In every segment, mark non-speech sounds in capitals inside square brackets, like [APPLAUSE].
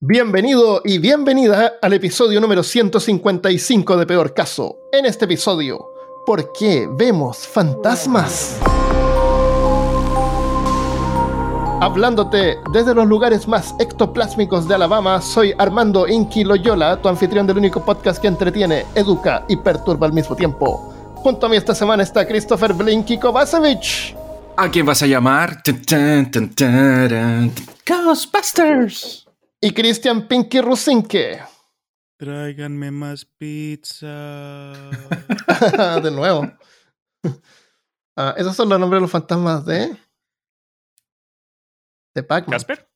Bienvenido y bienvenida al episodio número 155 de Peor Caso. En este episodio, ¿por qué vemos fantasmas? Hablándote desde los lugares más ectoplásmicos de Alabama, soy Armando Inky Loyola, tu anfitrión del único podcast que entretiene, educa y perturba al mismo tiempo. Junto a mí esta semana está Christopher Blinky Kovacevic. ¿A quién vas a llamar? Ghostbusters. Y Christian Pinky Rusinke. Tráiganme más pizza. [LAUGHS] de nuevo. [LAUGHS] Ah, esos son los nombres de los fantasmas de. De Pac-Man. ¿Casper?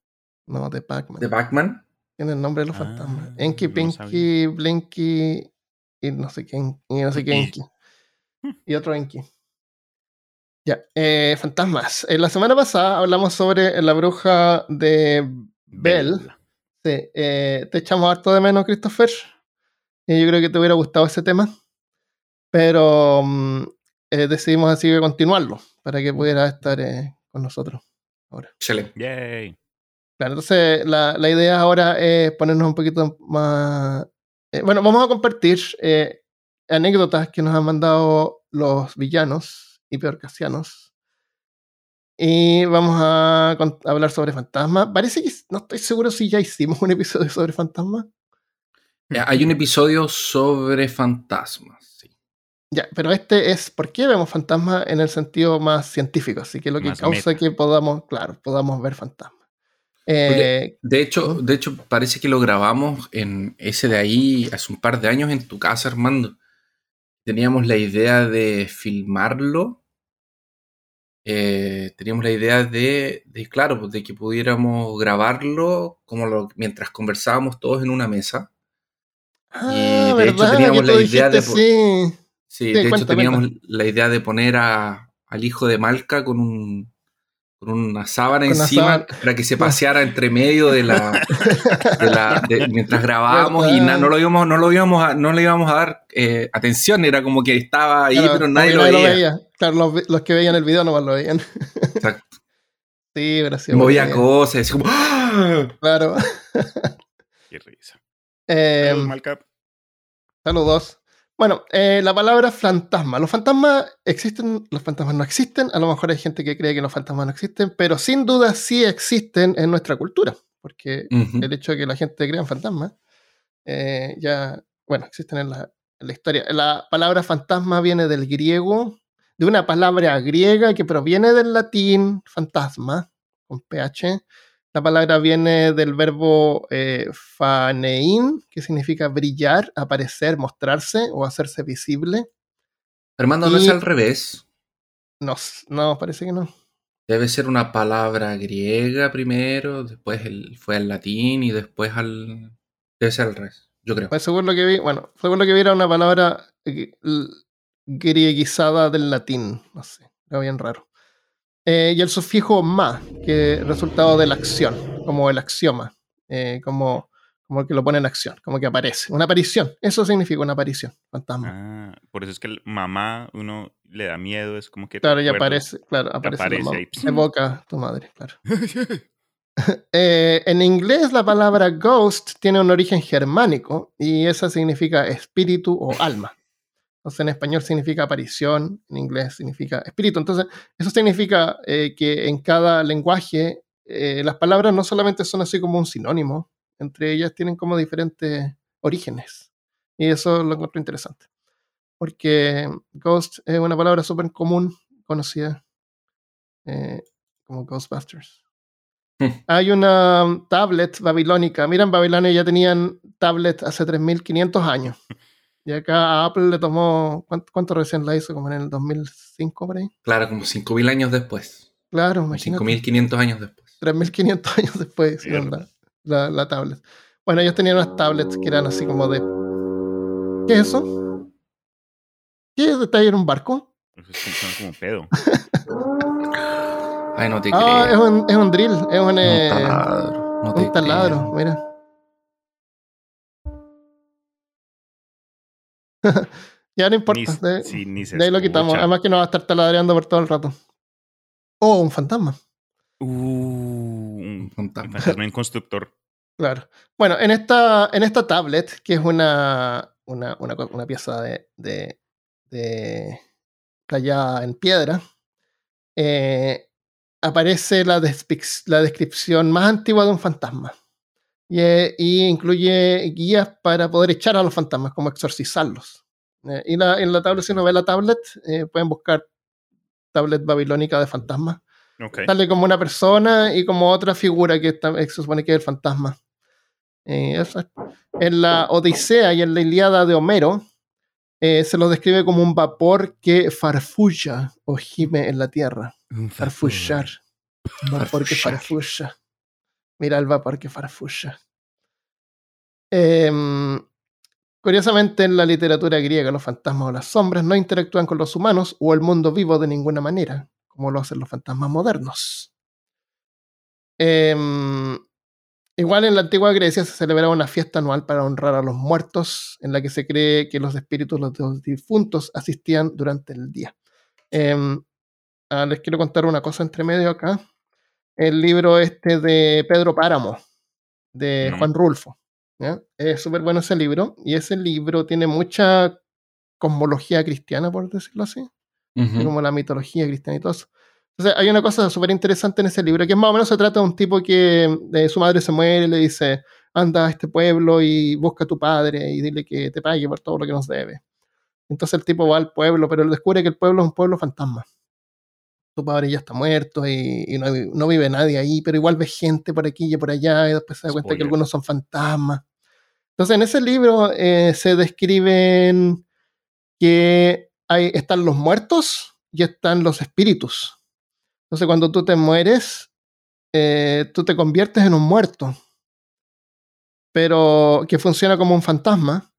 No, de Pac-Man. ¿De Batman? Tiene el nombre de los Ah, fantasmas. Enki, no Pinky, sabía. Blinky y no sé quién. Y no sé qué Enki. Enki. Y otro Enki. Ya, eh, fantasmas. Eh, la semana pasada hablamos sobre la bruja de Bell. Sí, eh, te echamos harto de menos, Christopher. Y yo creo que te hubiera gustado ese tema. Pero mm, eh, decidimos así que continuarlo para que pudiera estar eh, con nosotros ahora. Excelente. Yay. Claro, entonces la, la idea ahora es ponernos un poquito más... eh, bueno, vamos a compartir eh, anécdotas que nos han mandado los villanos y peorcasianos. Y vamos a hablar sobre fantasmas. Parece que no estoy seguro si ya hicimos un episodio sobre fantasmas. Hay un episodio sobre fantasmas. sí. Ya, pero este es por qué vemos fantasmas en el sentido más científico, así que lo que Más causa meta. que podamos, claro, podamos ver fantasmas. Eh, De hecho, Ujú. de hecho, parece que lo grabamos en ese de ahí hace un par de años en tu casa, Armando. Teníamos la idea de filmarlo. Eh, teníamos la idea de, de, claro, pues, de que pudiéramos grabarlo como lo- mientras conversábamos todos en una mesa. ah, de hecho teníamos la idea de dijiste, sí. Sí, Sí, de hecho teníamos cuenta. la idea de poner a, al hijo de Malca con un con una sábana Con una encima sábana. para que se paseara entre medio de la, de la- de- [LAUGHS] mientras grabábamos y na- no lo íbamos no lo íbamos a, no le íbamos a dar eh, atención era como que estaba ahí Claro, pero nadie que lo veía, Claro, los, los que veían el video nomás lo veían. Exacto. [LAUGHS] sí, gracias. movía cosas así como ¡Ah! Claro. Qué risa. [LAUGHS] Eh, Saludos, Malcap. Saludos. Bueno, eh, la palabra fantasma. Los fantasmas existen, los fantasmas no existen. A lo mejor hay gente que cree que los fantasmas no existen, pero sin duda sí existen en nuestra cultura. Porque el hecho de que la gente crea en fantasmas, eh, ya, bueno, existen en la, en la historia. La palabra fantasma viene del griego, de una palabra griega que proviene del latín fantasma, con ph. La palabra viene del verbo eh, fanein, que significa brillar, aparecer, mostrarse o hacerse visible. Armando no Y- es al revés No, no, parece que no. debe ser una palabra griega primero después el, fue al latín y después al debe ser al revés yo creo Pues según lo que vi, bueno, según lo que vi era una palabra grieguizada del latín, no sé, era bien raro. Eh, y el sufijo ma, que es resultado de la acción, como el axioma, eh, como, como el que lo pone en acción, como que aparece, una aparición, eso significa una aparición, fantasma. Ah, por eso es que el mamá, uno le da miedo, es como que. claro, acuerdas. aparece, claro, aparece, aparece mamá. ahí. evoca tu madre, claro. [LAUGHS] [LAUGHS] Eh, en inglés la palabra ghost tiene un origen germánico y esa significa espíritu o alma. Entonces en español significa aparición, en inglés significa espíritu. Entonces eso significa eh, que en cada lenguaje eh, las palabras no solamente son así como un sinónimo, entre ellas tienen como diferentes orígenes. Y eso lo encuentro interesante. Porque ghost es una palabra súper común, conocida eh, como Ghostbusters. [LAUGHS] Hay una um, tablet babilónica. Mira, en Babilonia ya tenían tablet hace 3500 años. Y acá a Apple le tomó. ¿Cuánto, cuánto recién la hizo? Como en el 2005 por ahí. claro como 5000 años después Claro, imagínate. 5500 años después 3500 años después hicieron la, la, la tablet. Bueno, ellos tenían unas tablets que eran así como de. ¿Qué es eso? ¿Qué es? ¿Está ahí en un barco? Eso es como, son como pedo. ay no te Ah, es creo un, es un drill, es un, eh, un taladro no te un taladro, creo. mira. [LAUGHS] ya no importa. Ni, de- sí, ni se De ahí lo quitamos. Además que no va a estar taladreando por todo el rato. O un fantasma. Uh, un fantasma. fantasma en constructor. [LAUGHS] Claro. Bueno, en esta, en esta tablet, que es una, una, una, una pieza de, de, de tallada en piedra, eh, aparece la, la, descripción más antigua de un fantasma. Y, eh, y, incluye guías para poder echar a los fantasmas, como exorcizarlos. Eh, y la, en la tablet, si uno ve la tablet, pueden buscar tablet babilónica de fantasmas. Okay. Sale como una persona y como otra figura que está, se supone que es el fantasma. en la Odisea y en la Iliada de Homero, eh, se lo describe como un vapor que farfulla o gime en la tierra. Farfullar. Un vapor que farfulla. Mira el vapor que. Em, curiosamente, en la literatura griega, los fantasmas o las sombras no interactúan con los humanos o el mundo vivo de ninguna manera, como lo hacen los fantasmas modernos. Eh, Igual en la antigua Grecia se celebraba una fiesta anual para honrar a los muertos, en la que se cree que los espíritus de los difuntos asistían durante el día. Em, ah, les quiero contar una cosa entre medio acá. El libro este de Pedro Páramo, de Juan Rulfo. Es súper bueno ese libro, y ese libro tiene mucha cosmología cristiana, por decirlo así, como la mitología cristiana y todo eso. Entonces, hay una cosa súper interesante en ese libro, que más o menos se trata de un tipo que de su madre se muere y le dice, anda a este pueblo y busca a tu padre y dile que te pague por todo lo que nos debe. Entonces el tipo va al pueblo, pero él descubre que el pueblo es un pueblo fantasma. Tu padre ya está muerto y, no, vive nadie ahí, pero igual ve gente por aquí y por allá y después se da cuenta que algunos son fantasmas. Entonces en ese libro eh, se describen que hay, están los muertos y están los espíritus. Entonces, cuando tú te mueres, eh, tú te conviertes en un muerto, pero que funciona como un fantasma,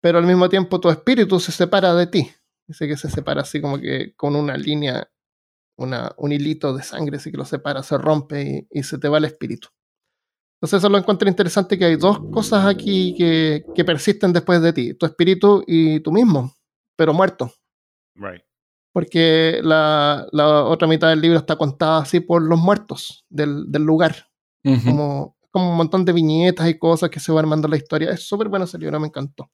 pero al mismo tiempo tu espíritu se separa de ti. Dice que se separa así como que con una línea, una, un hilito de sangre, así que lo separa, se rompe y, se te va el espíritu. Entonces eso lo encuentro interesante que hay dos cosas aquí que, que persisten después de ti, tu espíritu y tú mismo, pero muerto. Right porque la, otra mitad del libro está contada así por los muertos del, lugar. como, como un montón de viñetas y cosas que se van armando la historia. Es súper bueno ese libro, me encantó.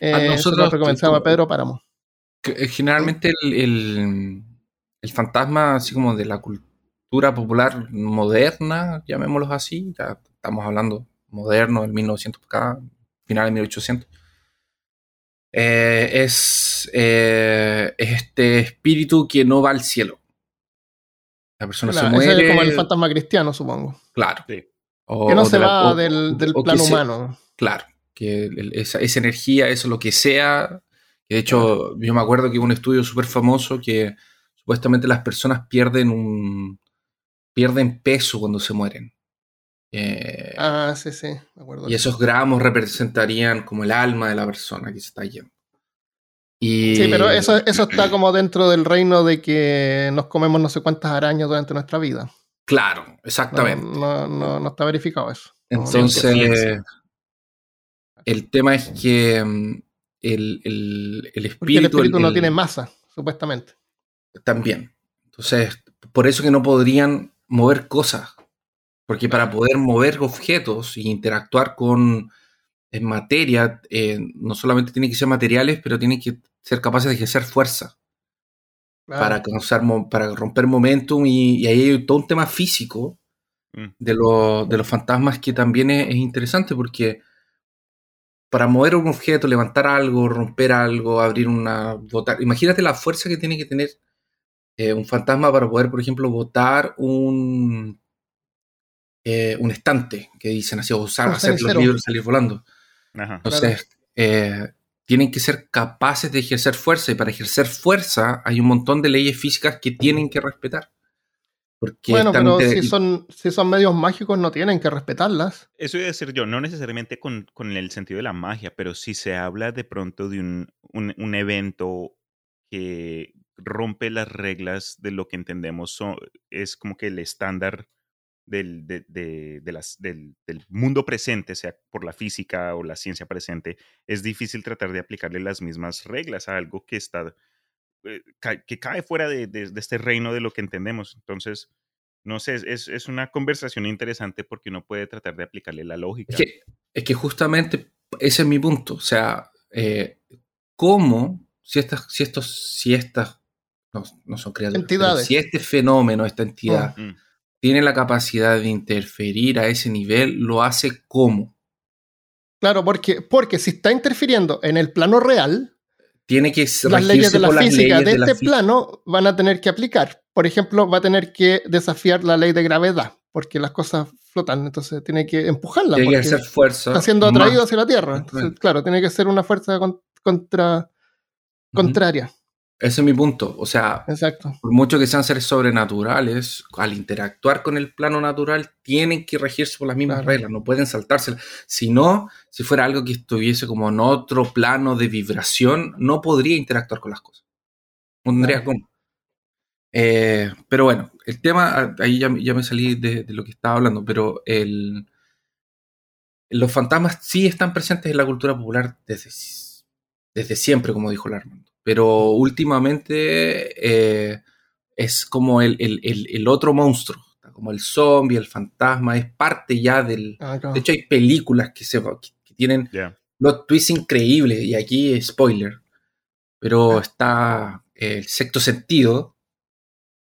Eh, nosotros recomendamos a Pedro Páramo. Eh, generalmente el, el, fantasma, así como de la cultura popular moderna, llamémoslo así, ya estamos hablando moderno, del 1900 acá, final de 1800 eh, es, eh, es, este espíritu que no va al cielo. La persona se muere. Es como el fantasma cristiano, supongo. Claro. que no se va del, plano humano. claro, que esa, esa, energía, eso lo que sea. de hecho, yo me acuerdo que hubo un estudio súper famoso que supuestamente las personas pierden un pierden peso cuando se mueren. Eh, ah, sí, sí, me acuerdo. Y esos gramos representarían como el alma de la persona que se está yendo. Y... Sí, pero eso, eso está [CLEARS THROAT] como dentro del reino de que nos comemos no sé cuántas arañas durante nuestra vida. Claro, exactamente. No, no, no, está verificado eso. Entonces, el tema es que mm, el, el, el espíritu... el espíritu no tiene masa, supuestamente. También. Entonces, por eso que no podrían mover cosas porque para poder mover objetos e interactuar con materia, eh, no solamente tienen que ser materiales, pero tienen que ser capaces de ejercer fuerza. Para, causar, para romper momentum y, ahí hay todo un tema físico mm. de, de, los fantasmas que también es, interesante porque para mover un objeto, levantar algo, romper algo, abrir una... Botar, imagínate la fuerza que tiene que tener eh, un fantasma para poder, por ejemplo, botar un eh, un estante que dicen así, o usar, hacer los libros salir volando. Entonces, eh, tienen que ser capaces de ejercer fuerza y para ejercer fuerza hay un montón de leyes físicas que tienen que respetar. Porque bueno, pero si son, si son medios mágicos no tienen que respetarlas. Eso iba a decir yo, no necesariamente con, el sentido de la magia, pero si se habla de pronto de un, un, evento que rompe las reglas de lo que entendemos, es como que el estándar del, de, las, del, mundo presente, sea por la física o la ciencia presente, es difícil tratar de aplicarle las mismas reglas a algo que está eh, que cae fuera de, este reino de lo que entendemos. Entonces, no sé, es, es, una conversación interesante porque uno puede tratar de aplicarle la lógica. Es que, es que justamente ese es mi punto. O sea, eh, ¿cómo, si estas, si estos, si estas, no, no son criaturas, si este fenómeno, esta entidad, mm. tiene la capacidad de interferir a ese nivel, lo hace cómo? Claro, porque, porque si está interfiriendo en el plano real, tiene que las leyes de la física de, este plano van a tener que aplicar. Por ejemplo, va a tener que desafiar la ley de gravedad, porque las cosas flotan, entonces tiene que empujarla. Tiene que hacer fuerza. Está siendo atraído hacia la Tierra. claro, tiene que ser una fuerza contra, contraria. Ese es mi punto. O sea, Exacto. por mucho que sean seres sobrenaturales, al interactuar con el plano natural, tienen que regirse por las mismas reglas, no pueden saltárselas. Si no, si fuera algo que estuviese como en otro plano de vibración, no podría interactuar con las cosas. No tendría cómo. Eh, pero bueno, el tema, ahí ya, me salí de, lo que estaba hablando, pero el, los fantasmas sí están presentes en la cultura popular desde, desde siempre, como dijo Armando pero últimamente eh, es como el, otro monstruo, como el zombie, el fantasma, es parte ya del... Ah, de hecho hay películas que, se, tienen los twists increíbles, y aquí spoiler, pero ah. está el sexto sentido.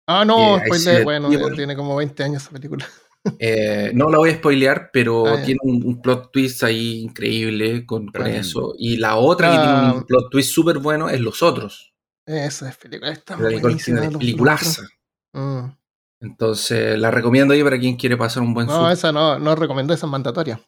Ah, no, spoiler, bueno, tiene como 20 años esa película. [LAUGHS] Eh, no la voy a spoilear, pero ah, tiene un, plot twist ahí increíble con, eso. Y la otra que tiene un plot twist súper bueno es Los Otros. Esa es película. peliculaza. Mm. Entonces, la recomiendo ahí para quien quiere pasar un buen No, esa no, no recomiendo, esa es mandatoria.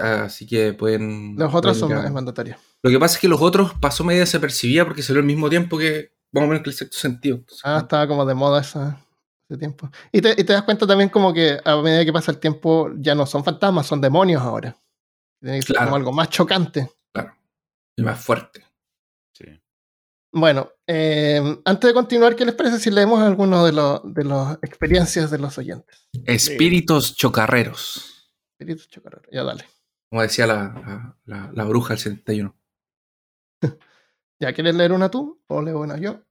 Así que pueden. Los otros son mandatorios. Lo que pasa es que los otros pasó media desapercibida porque salió al mismo tiempo que, vamos a ver, que el sexto sentido. ah, estaba como de moda esa tiempo. Y te, das cuenta también como que a medida que pasa el tiempo ya no son fantasmas, son demonios ahora. Tiene que ser como algo más chocante. Claro. Y más fuerte. Sí. Bueno, eh, antes de continuar, ¿qué les parece si leemos algunas de, de las experiencias de los oyentes? Espíritus chocarreros. Espíritus chocarreros, ya dale. Como decía la, la, bruja del 71. [LAUGHS] ¿Ya quieres leer una tú o leo una yo?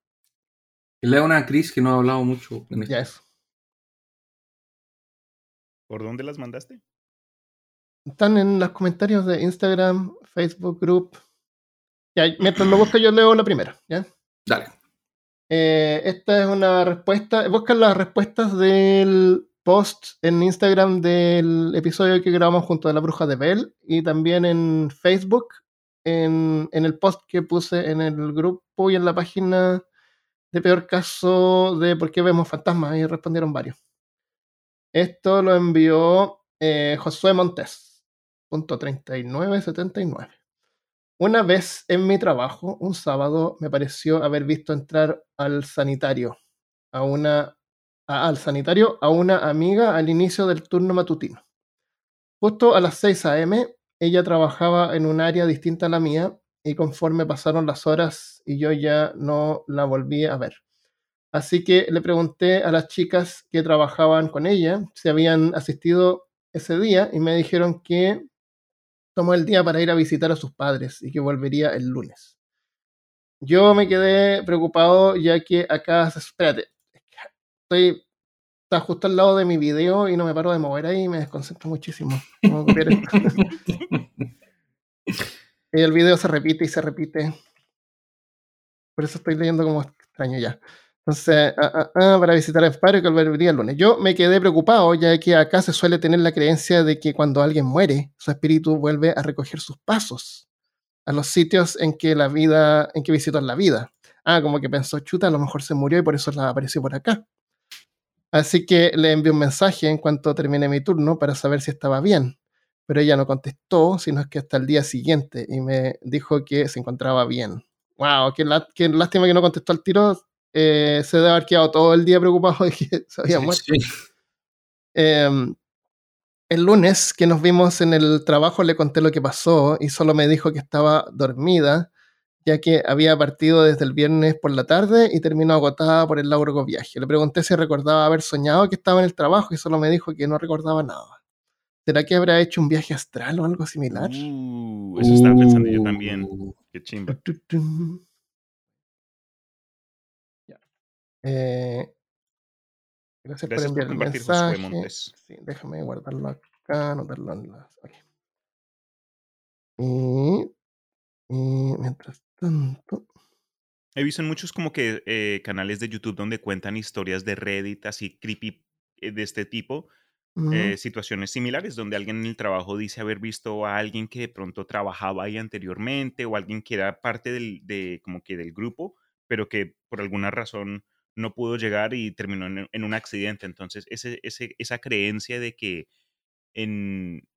Le da una Cris que no ha hablado mucho en Ya es. ¿Por dónde las mandaste? Están en los comentarios de Instagram, Facebook Group. Ya, mientras lo busco, yo leo la primera, ¿ya? Dale. Eh, esta es una respuesta. Buscan las respuestas del post en Instagram del episodio que grabamos junto a la bruja de Bell y también en Facebook, en, en el post que puse en el grupo y en la página de peor caso de por qué vemos fantasmas y respondieron varios. Esto lo envió eh, Josué Montes, punto 3979. Una vez en mi trabajo, un sábado, me pareció haber visto entrar al sanitario, a una, al sanitario a una amiga al inicio del turno matutino. Justo a las 6 a.m., ella trabajaba en un área distinta a la mía y conforme pasaron las horas y yo ya no la volví a ver. Así que le pregunté a las chicas que trabajaban con ella si habían asistido ese día y me dijeron que tomó el día para ir a visitar a sus padres y que volvería el lunes. Yo me quedé preocupado ya que acá, espérate, estoy está justo al lado de mi video y no me paro de mover ahí y me desconcentro muchísimo. [LAUGHS] Y el video se repite y se repite. Por eso estoy leyendo como extraño ya. Entonces, ah, ah, ah, para visitar el padre que volvería el lunes. Yo me quedé preocupado, ya que acá se suele tener la creencia de que cuando alguien muere, su espíritu vuelve a recoger sus pasos a los sitios en que la vida, en que visitó la vida. Ah, como que pensó, chuta, a lo mejor se murió y por eso la apareció por acá. Así que le envié un mensaje en cuanto termine mi turno para saber si estaba bien pero ella no contestó, sino es que hasta el día siguiente y me dijo que se encontraba bien. ¡Wow! Qué, lástima que no contestó al tiro. Eh, se debe haber quedado todo el día preocupado de que [LAUGHS] se había muerto. Em, el lunes que nos vimos en el trabajo le conté lo que pasó y solo me dijo que estaba dormida, ya que había partido desde el viernes por la tarde y terminó agotada por el largo viaje. Le pregunté si recordaba haber soñado que estaba en el trabajo y solo me dijo que no recordaba nada. ¿Será que habrá hecho un viaje astral o algo similar? Uh, eso estaba pensando yo también. Uh. Qué chimba. Eh, Gracias, Gracias por por enviar el mensaje. Sí, déjame guardarlo acá, anotarlo en las. y mientras tanto. He visto en muchos como que eh, canales de YouTube donde cuentan historias de Reddit así creepy eh, de este tipo, eh, situaciones similares donde alguien en el trabajo dice haber visto a alguien que de pronto trabajaba ahí anteriormente o alguien que era parte del, de, como que del grupo, pero que por alguna razón no pudo llegar y terminó en, en un accidente. Entonces, ese, ese, esa creencia de que en,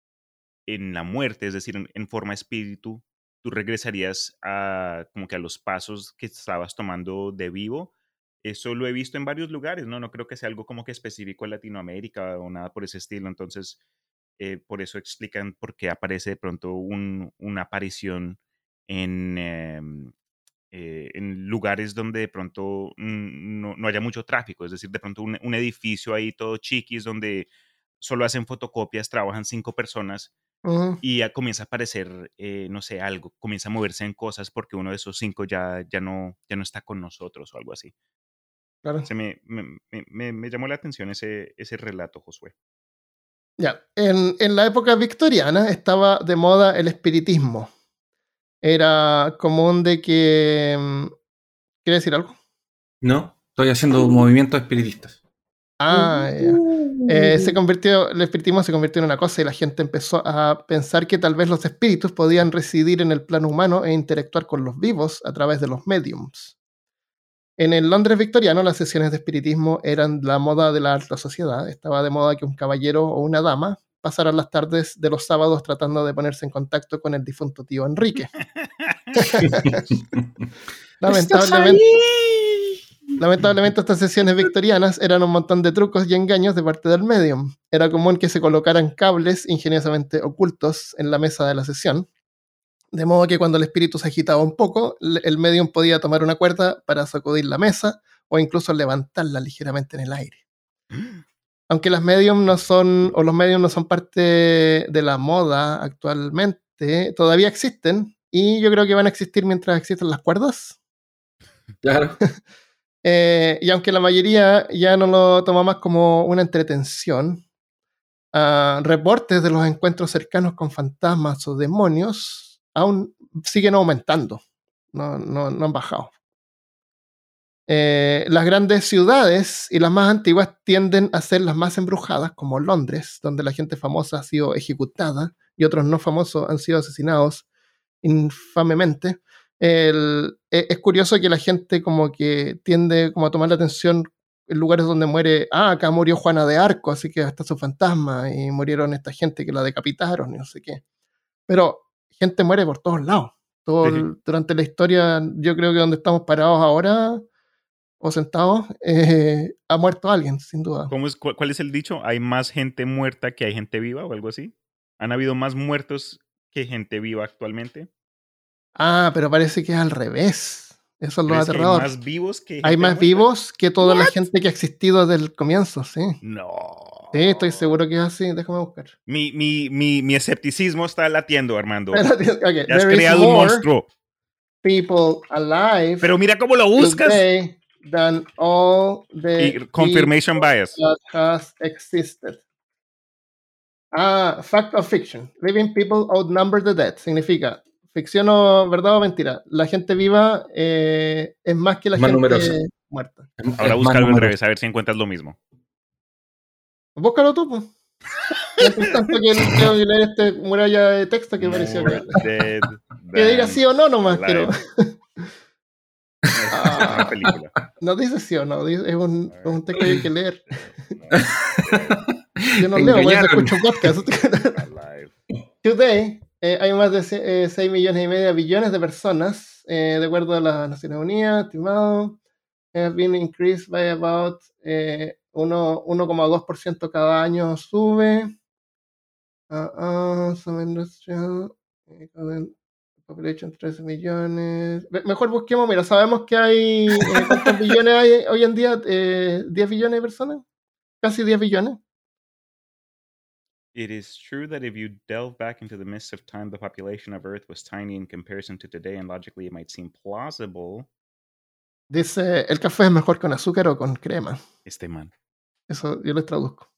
en la muerte, es decir, en, en forma espíritu, tú regresarías a como que a los pasos que estabas tomando de vivo. Eso lo he visto en varios lugares, ¿no? No creo que sea algo como que específico en Latinoamérica o nada por ese estilo. Entonces, eh, por eso explican por qué aparece de pronto un- una aparición en, em, eh, en lugares donde de pronto no, no haya mucho tráfico. Es decir, de pronto un, un edificio ahí todo chiquis donde solo hacen fotocopias, trabajan cinco personas y ya comienza a aparecer, eh, no sé, algo, comienza a moverse en cosas porque uno de esos cinco ya, ya, no, ya no está con nosotros o algo así. Claro. Se me, me, me- me- me llamó la atención ese, ese relato, Josué. Ya, en, en la época victoriana estaba de moda el espiritismo. Era común de que... mm, ¿Quiere decir algo? ¿No? Estoy haciendo movimientos espiritistas. Ah, ya. Eh, se convirtió, el espiritismo se convirtió en una cosa y la gente empezó a pensar que tal vez los espíritus podían residir en el plano humano e interactuar con los vivos a través de los mediums. En el Londres victoriano, las sesiones de espiritismo eran la moda de la alta sociedad. Estaba de moda que un caballero o una dama pasaran las tardes de los sábados tratando de ponerse en contacto con el difunto tío Enrique. [LAUGHS] Lamentablemente, Lamentablemente estas sesiones victorianas eran un montón de trucos y engaños de parte del medium. Era común que se colocaran cables ingeniosamente ocultos en la mesa de la sesión, de modo que cuando el espíritu se agitaba un poco, el medium podía tomar una cuerda para sacudir la mesa o incluso levantarla ligeramente en el aire. [GASPS] Aunque las medium no son, o los medium no son parte de la moda actualmente, todavía existen y yo creo que van a existir mientras existan las cuerdas. Claro. [LAUGHS] Eh, y aunque la mayoría ya no lo toma más como una entretención, ah, reportes de los encuentros cercanos con fantasmas o demonios aún siguen aumentando, no, no- no han bajado. Eh, las grandes ciudades y las más antiguas tienden a ser las más embrujadas, como Londres, donde la gente famosa ha sido ejecutada y otros no famosos han sido asesinados infamemente. E- es curioso que la gente como que tiende como a tomar la atención en lugares donde muere, ah, acá murió Juana de Arco, así que hasta su fantasma, y murieron esta gente que la decapitaron y no sé qué. Pero gente muere por todos lados. Todo Sí. el- durante la historia, yo creo que donde estamos parados ahora o sentados, eh, ha muerto alguien, sin duda. ¿Cómo es, cu- ¿Cuál es el dicho? ¿Hay más gente muerta que hay gente viva o algo así? ¿Han habido más muertos que gente viva actualmente? Ah, pero parece que es al revés. Eso es lo ¿Crees que hay aterrador. más vivos que Hay gente más muerta? vivos que toda la gente que ha existido desde el comienzo, sí. No. Sí, estoy seguro que es así. Déjame buscar. Mi, mi, mi, mi escepticismo está latiendo, Armando. [LAUGHS] Ya has there is creado un monstruo. people alive Pero mira cómo lo buscas. today than all the Y confirmation bias. that has existed. Ah, fact of fiction. Living people outnumber the dead. Significa ficción o verdad o mentira. La gente viva eh, es más que la Más gente numerosa. muerta. Ahora búscalo al revés, a ver si encuentras lo mismo. Búscalo tú, pues. [LAUGHS] Tanto que que leer este muralla de texto que pareció que, que diga sí o no nomás, pero [LAUGHS] película. no dice sí o no, dice- es un, es un texto que hay que leer. [LAUGHS] Yo no leo, por eso escucho podcast. Today, eh, hay más de se- eh, 6 millones y medio de billones de personas, eh, de acuerdo a las Naciones Unidas, estimado, have been increased by about eh, 1,2% cada año sube. Ah, ah, some industrial, population 13 millones. Me- Mejor busquemos, mira, sabemos que hay, eh, [LAUGHS] ¿cuántos billones hay hoy en día? Eh, ¿10 billones de personas? Casi 10 billones. It is true that if you delve back into the mists of time, the population of Earth was tiny in comparison to today, and logically it might seem plausible. Dice, el café es mejor con azúcar o con crema. Este man. Eso yo les traduzco.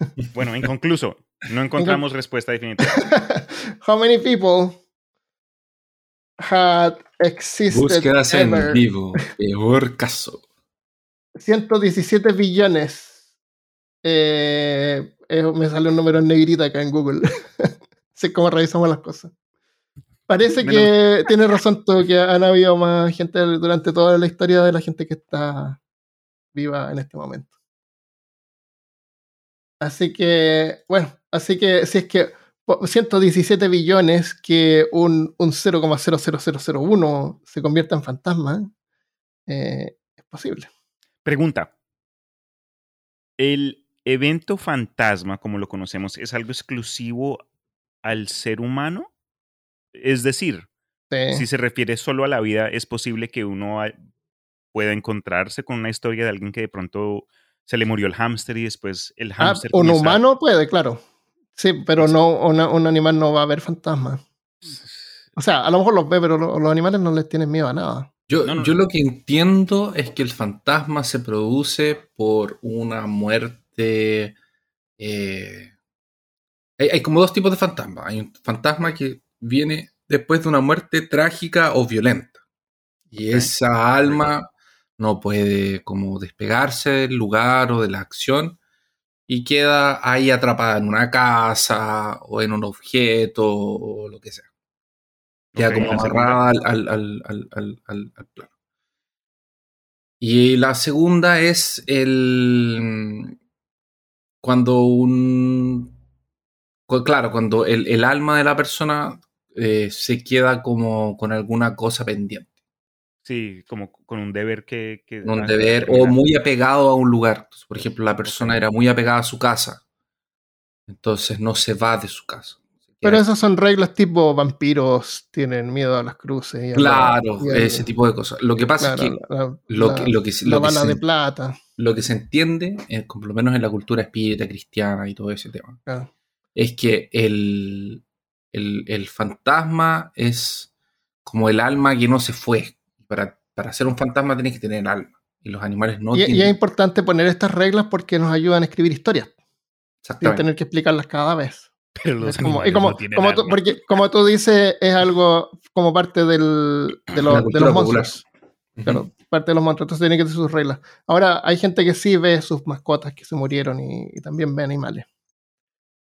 [LAUGHS] Bueno, inconcluso. No encontramos respuesta definitiva. [LAUGHS] How many people had existed Búsquedas en ever? vivo. Peor caso. [LAUGHS] 117 billones. Eh, eh, me sale un número en negrita acá en Google. Así es como revisamos las cosas. Parece que tiene razón todo que han habido más gente durante toda la historia de la gente que está viva en este momento. Así que, bueno, así que si es que po- 117 billones que un, un 0,00001 se convierta en fantasma, eh, es posible. Pregunta. ¿El evento fantasma, como lo conocemos, es algo exclusivo al ser humano? Es decir, Sí. si se refiere solo a la vida, es posible que uno pueda encontrarse con una historia de alguien que de pronto se le murió el hámster y después el Ah, hámster. un comienza- humano puede, claro. Sí, pero Pues- no una- un animal no va a ver fantasmas. O sea, a lo mejor los ve, pero lo- los animales no les tienen miedo a nada. Yo, No, no, yo no. lo que entiendo es que el fantasma se produce por una muerte. eh, hay, hay como dos tipos de fantasmas. Hay un fantasma que viene después de una muerte trágica o violenta. Y esa alma no puede como despegarse del lugar o de la acción y queda ahí atrapada en una casa o en un objeto o lo que sea. Queda como amarrada al, al, al, al, plano. Y la segunda es el. Cuando un. Claro, cuando el, el alma de la persona eh, se queda como con alguna cosa pendiente. Sí, como con un deber que. que Un ah, deber o muy apegado a un lugar. Entonces, por ejemplo, la persona era muy apegada a su casa. Entonces no se va de su casa. Pero esas son reglas tipo vampiros tienen miedo a las cruces. y la- Claro, y ese tipo de cosas. Lo que pasa claro, es que la, lo la- que, lo que, lo que bala se- de plata. lo que se entiende, eh, por lo menos en la cultura espírita cristiana y todo ese tema, claro. es que el, el, el fantasma es como el alma que no se fue. Para, para ser un fantasma tienes que tener alma. Y los animales no y, y es tienen. importante poner estas reglas porque nos ayudan a escribir historias sin tener que explicarlas cada vez. Pero los Es como, y como, no tienen como tú, porque como tú dices, es algo como parte del, de, lo- La de los popular. monstruos. Claro, parte de los monstruos. Entonces tiene que tener sus reglas. Ahora, hay gente que sí ve sus mascotas que se murieron y, y también ve animales.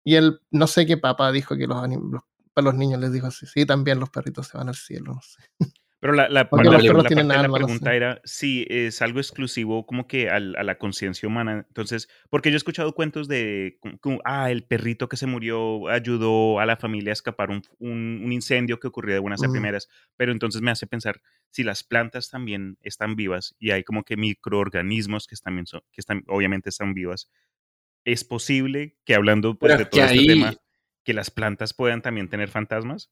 Y él, no sé qué papá dijo que los, los- para los niños les dijo así, sí, también los perritos se van al cielo, no sé. [LAUGHS] Pero la, la, los parte de la pregunta era si es algo exclusivo como que al- a la conciencia humana. Entonces, porque yo he escuchado cuentos de, como- ah, el perrito que se murió ayudó a la familia a escapar un, un- un incendio que ocurrió de buenas a primeras. Pero entonces me hace pensar si las plantas también están vivas y hay como que microorganismos que, también son, que están, obviamente están vivas. Es posible que hablando pues, de todo este ahí- tema, que las plantas puedan también tener fantasmas.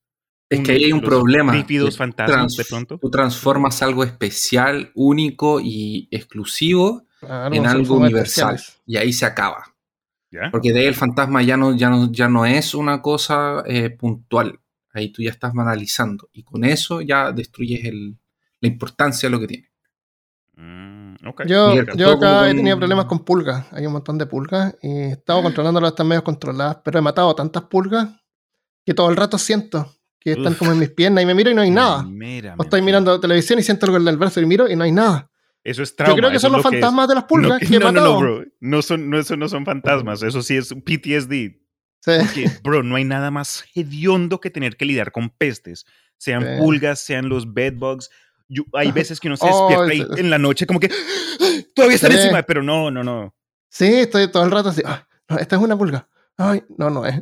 Es que ahí hay un problema. Bífidos que fantasmas trans- de pronto. Tú transformas algo especial, único y exclusivo Claro, en algo universal. especiales. Y ahí se acaba. ¿Ya? Porque de ahí el fantasma ya no, ya no, ya no es una cosa eh, puntual. Ahí tú ya estás banalizando. Y con eso ya destruyes el- la importancia de lo que tiene. Mm, ok. Yo, yo acá he tenido problemas con pulgas. Hay un montón de pulgas y he estado controlándolas, están medio controladas, pero he matado tantas pulgas que todo el rato siento que están Uf. como en mis piernas y me miro y no hay nada. Mira, O estoy mirando televisión y siento algo en el brazo y miro y no hay nada. Eso es trauma. Yo creo que son los fantasmas de las [LAUGHS] pulgas no, que no, no, no, bro. No, son, no, eso no son fantasmas. Eso sí es PTSD. Sí. Que, bro, no hay nada más hediondo que tener que lidiar con pestes. Sean Sí. pulgas, sean los bedbugs. Yo- hay [LAUGHS] veces que uno se Oh, despierta ese- y en la noche como que todavía están Sí. encima, pero no, no, no. Sí, estoy todo el rato así. "Ah, esta es una pulga. Ay, no, no es.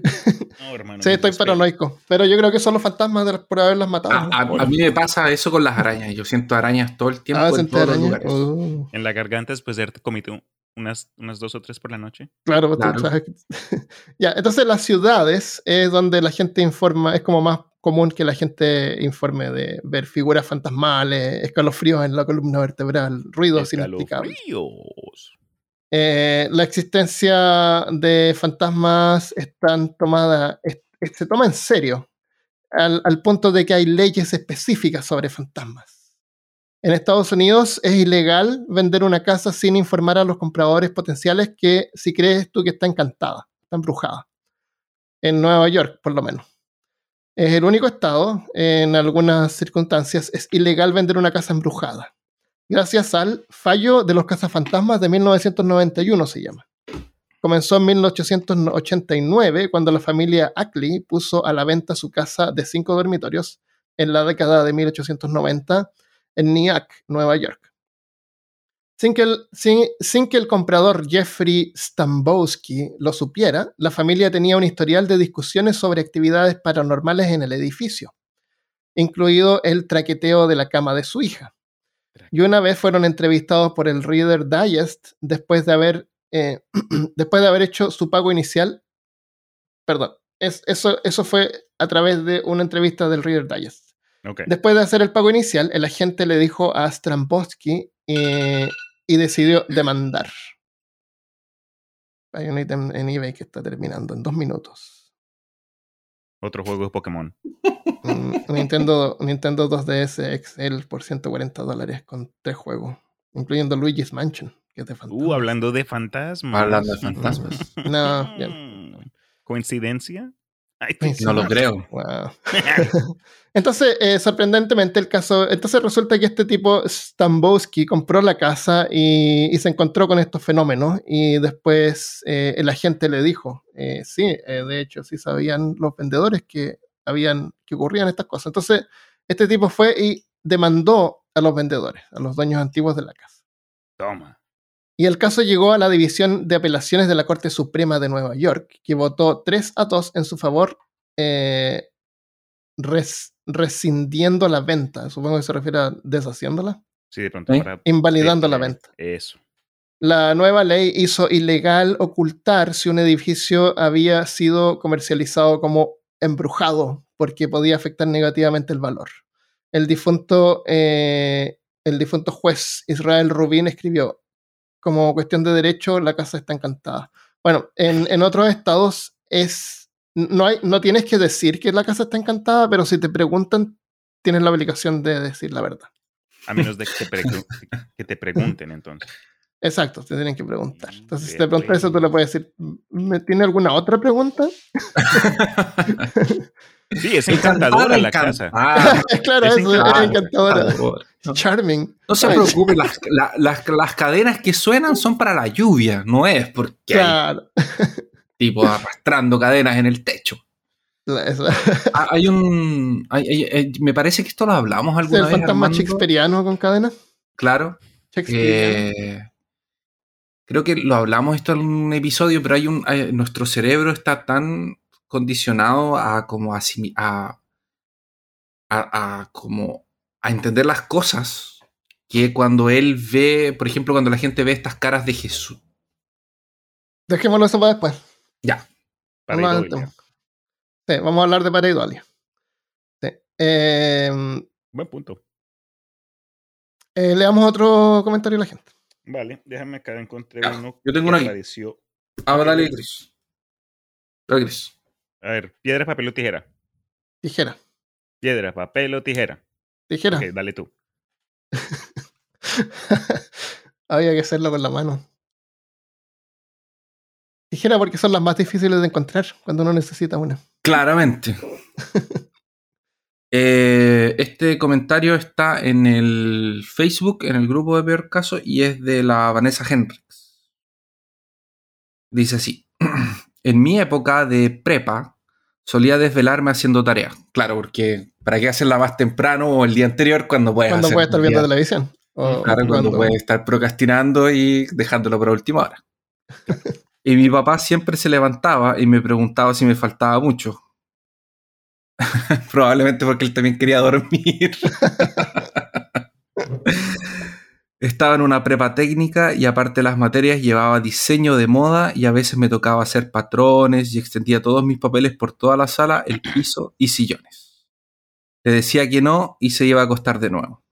No, hermano. [LAUGHS] Sí, estoy paranoico. Pero yo creo que son los fantasmas de por haberlas matado. A, a- a mí me pasa eso con las arañas. Yo siento arañas todo el tiempo Ah, en ¿sentí todos los lugares. Uh, En la garganta después de haberte comido unas, unas dos o tres por la noche. claro, pues tú Claro. [LAUGHS] ya, entonces las ciudades es donde la gente informa, es como más común que la gente informe de ver figuras fantasmales, escalofríos en la columna vertebral, ruidos inexplicables. Escalofríos. Eh, la existencia de fantasmas tomada, es- se toma en serio, al, al punto de que hay leyes específicas sobre fantasmas. En Estados Unidos es ilegal vender una casa sin informar a los compradores potenciales que si crees tú que está encantada, está embrujada. En Nueva York, por lo menos. Es el único estado, en algunas circunstancias, es ilegal vender una casa embrujada. Gracias al fallo de los cazafantasmas de 1991 se llama. Comenzó en 1889, cuando la familia Ackley puso a la venta su casa de cinco dormitorios en la década de 1890 en Nyack, Nueva York. Sin que, el, sin, que el comprador Jeffrey Stambowski lo supiera, la familia tenía un historial de discusiones sobre actividades paranormales en el edificio, incluido el traqueteo de la cama de su hija. Y una vez fueron entrevistados por el Reader Digest después de haber, eh, [CLEARS THROAT] después de haber hecho su pago inicial. Perdón, es, eso, eso fue a través de una entrevista del Reader Digest. Después de hacer el pago inicial, el agente le dijo a Stramboski eh, y decidió demandar. Hay un ítem en eBay que está terminando en dos minutos. Otro juego de Pokémon. Mm, Nintendo, Nintendo 2DS XL por 140 dólares con tres juegos, incluyendo Luigi's Mansion, que es de fantasmas. Uh, hablando de fantasmas. Hablando de fantasmas. no, bien. ¿Coincidencia? No lo creo. [LAUGHS] entonces, eh, sorprendentemente, el caso. Entonces, resulta que este tipo, Stambowski, compró la casa y, se encontró con estos fenómenos. Y después eh, el agente le dijo: eh, Sí, de hecho, sí sabían los vendedores que, habían, que ocurrían estas cosas. Entonces, este tipo fue y demandó a los vendedores, a los dueños antiguos de la casa. Toma. Y el caso llegó a la División de Apelaciones de la Corte Suprema de Nueva York, que votó 3 a 2 en su favor, eh, rescindiendo la venta. Supongo que se refiere a deshaciéndola. Sí, de pronto. Invalidando la venta. Eso. La nueva ley hizo ilegal ocultar si un edificio había sido comercializado como embrujado, porque podía afectar negativamente el valor. El difunto, eh, el difunto juez Israel Rubin escribió, como cuestión de derecho, la casa está encantada. Bueno, en, otros estados es. No, hay, no tienes que decir que la casa está encantada, pero si te preguntan, tienes la obligación de decir la verdad. A menos de que te, que te pregunten, entonces. Exacto, te tienen que preguntar. Entonces, si te preguntas eso, tú le puedes decir, ¿me tiene alguna otra pregunta? [LAUGHS] Sí, es encantadora la casa. Ah, [LAUGHS] claro, es eso, es encantadora. Charming. No se preocupe, las, las, cadenas que suenan son para la lluvia, no es porque claro. [LAUGHS] tipo arrastrando cadenas en el techo. [LAUGHS] Ah, hay un. me parece que esto lo hablamos alguna vez. ¿El fantasma shakespeariano con cadenas? Claro. Eh, creo que lo hablamos esto en un episodio, pero hay un. nuestro cerebro está tan condicionado a como a, a, como a entender las cosas que cuando él ve, por ejemplo, cuando la gente ve estas caras de Jesús. Dejémoslo eso para después. Ya. Vamos, sí, vamos a hablar de pareidolia. Sí. Em, Buen punto. Eh, leamos otro comentario a la gente. Vale, déjame acá encontré uno. Yo tengo una Apareció. Ah, dale, Chris. Dale, Chris. A ver, piedra, papel o tijera. Tijera. Piedra, papel o tijera. Tijera. Ok, dale tú. [LAUGHS] Había que hacerlo con la mano. Tijera porque son las más difíciles de encontrar cuando uno necesita una. Claramente. [LAUGHS] Eh, este comentario está en el Facebook, en el grupo de Peor Caso, y es de la Vanessa Hendricks. Dice así. [CLEARS THROAT] en mi época de prepa, solía desvelarme haciendo tareas. Claro, porque ¿para qué hacerla más temprano o el día anterior cuando puedes Cuando puedes estar viendo televisión. claro, cuando, puedes estar procrastinando y dejándolo para última hora. [LAUGHS] y mi papá siempre se levantaba y me preguntaba si me faltaba mucho. [LAUGHS] Probablemente porque él también quería dormir. [LAUGHS] Estaba en una prepa técnica y aparte de las materias llevaba diseño de moda y a veces me tocaba hacer patrones y extendía todos mis papeles por toda la sala, el piso y sillones. Le decía que no y se iba a acostar de nuevo.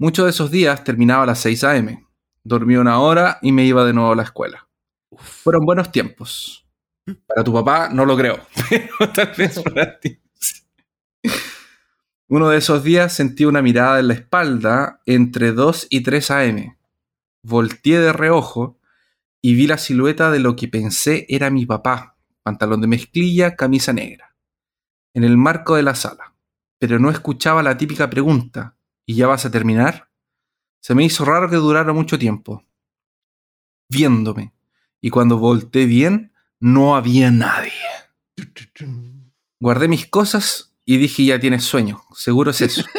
Muchos de esos días terminaba a las 6 a.m. Dormía una hora y me iba de nuevo a la escuela. Fueron buenos tiempos. Para tu papá no lo creo, [LAUGHS] pero tal vez para ti. Uno de esos días sentí una mirada en la espalda entre 2 y 3 AM. Volteé de reojo y vi la silueta de lo que pensé era mi papá, pantalón de mezclilla, camisa negra, en el marco de la sala. Pero no escuchaba la típica pregunta, ¿y ya vas a terminar? Se me hizo raro que durara mucho tiempo. Viéndome. Y cuando volteé bien, no había nadie. Guardé mis cosas y dije, ya tienes sueño. Seguro es eso. [LAUGHS]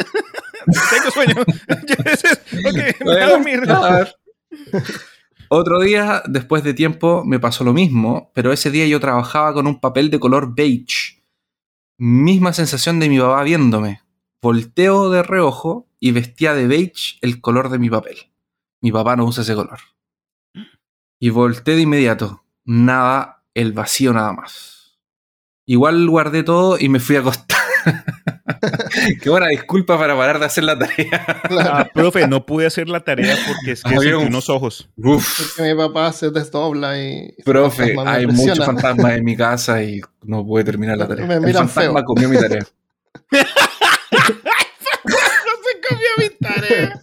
Tengo sueño. [LAUGHS] [LAUGHS] ok, me voy a dormir. Otro día, después de tiempo, me pasó lo mismo, pero ese día yo trabajaba con un papel de color beige. Misma sensación de mi papá viéndome. Volteo de reojo y vestía de beige el color de mi papel. Mi papá no usa ese color. Y volteé de inmediato. Nada, el vacío nada más. Igual guardé todo y me fui a acostar. [LAUGHS] Qué buena disculpa para parar de hacer la tarea. Ah, profe, no pude hacer la tarea porque es que sentí un- unos ojos. Uf, Porque mi papá se desdobla y. profe, hay muchos fantasmas en mi casa y no pude terminar la tarea. Me El fantasma feo. comió mi tarea. [LAUGHS] No se comió mi tarea.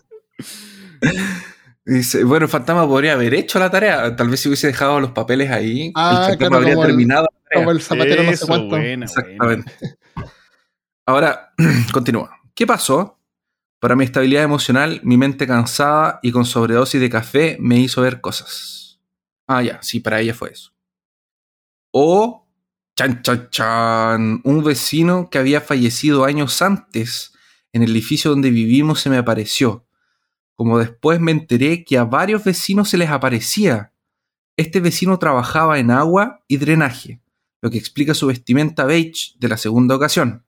Dice, bueno, el fantasma podría haber hecho la tarea. Tal vez si hubiese dejado los papeles ahí, Ah, el fantasma claro, habría el- terminado la tarea. Como el zapatero no sé Eso, cuánto. buena, buena. Exactamente. Ahora, [CLEARS THROAT] continúa. ¿Qué pasó? Para mi estabilidad emocional, mi mente cansada y con sobredosis de café me hizo ver cosas. Ah, ya, sí, para ella fue eso. O, chan, chan, chan, un vecino que había fallecido años antes en el edificio donde vivimos se me apareció. Como después me enteré que a varios vecinos se les aparecía. Este vecino trabajaba en agua y drenaje lo que explica su vestimenta beige de la segunda ocasión.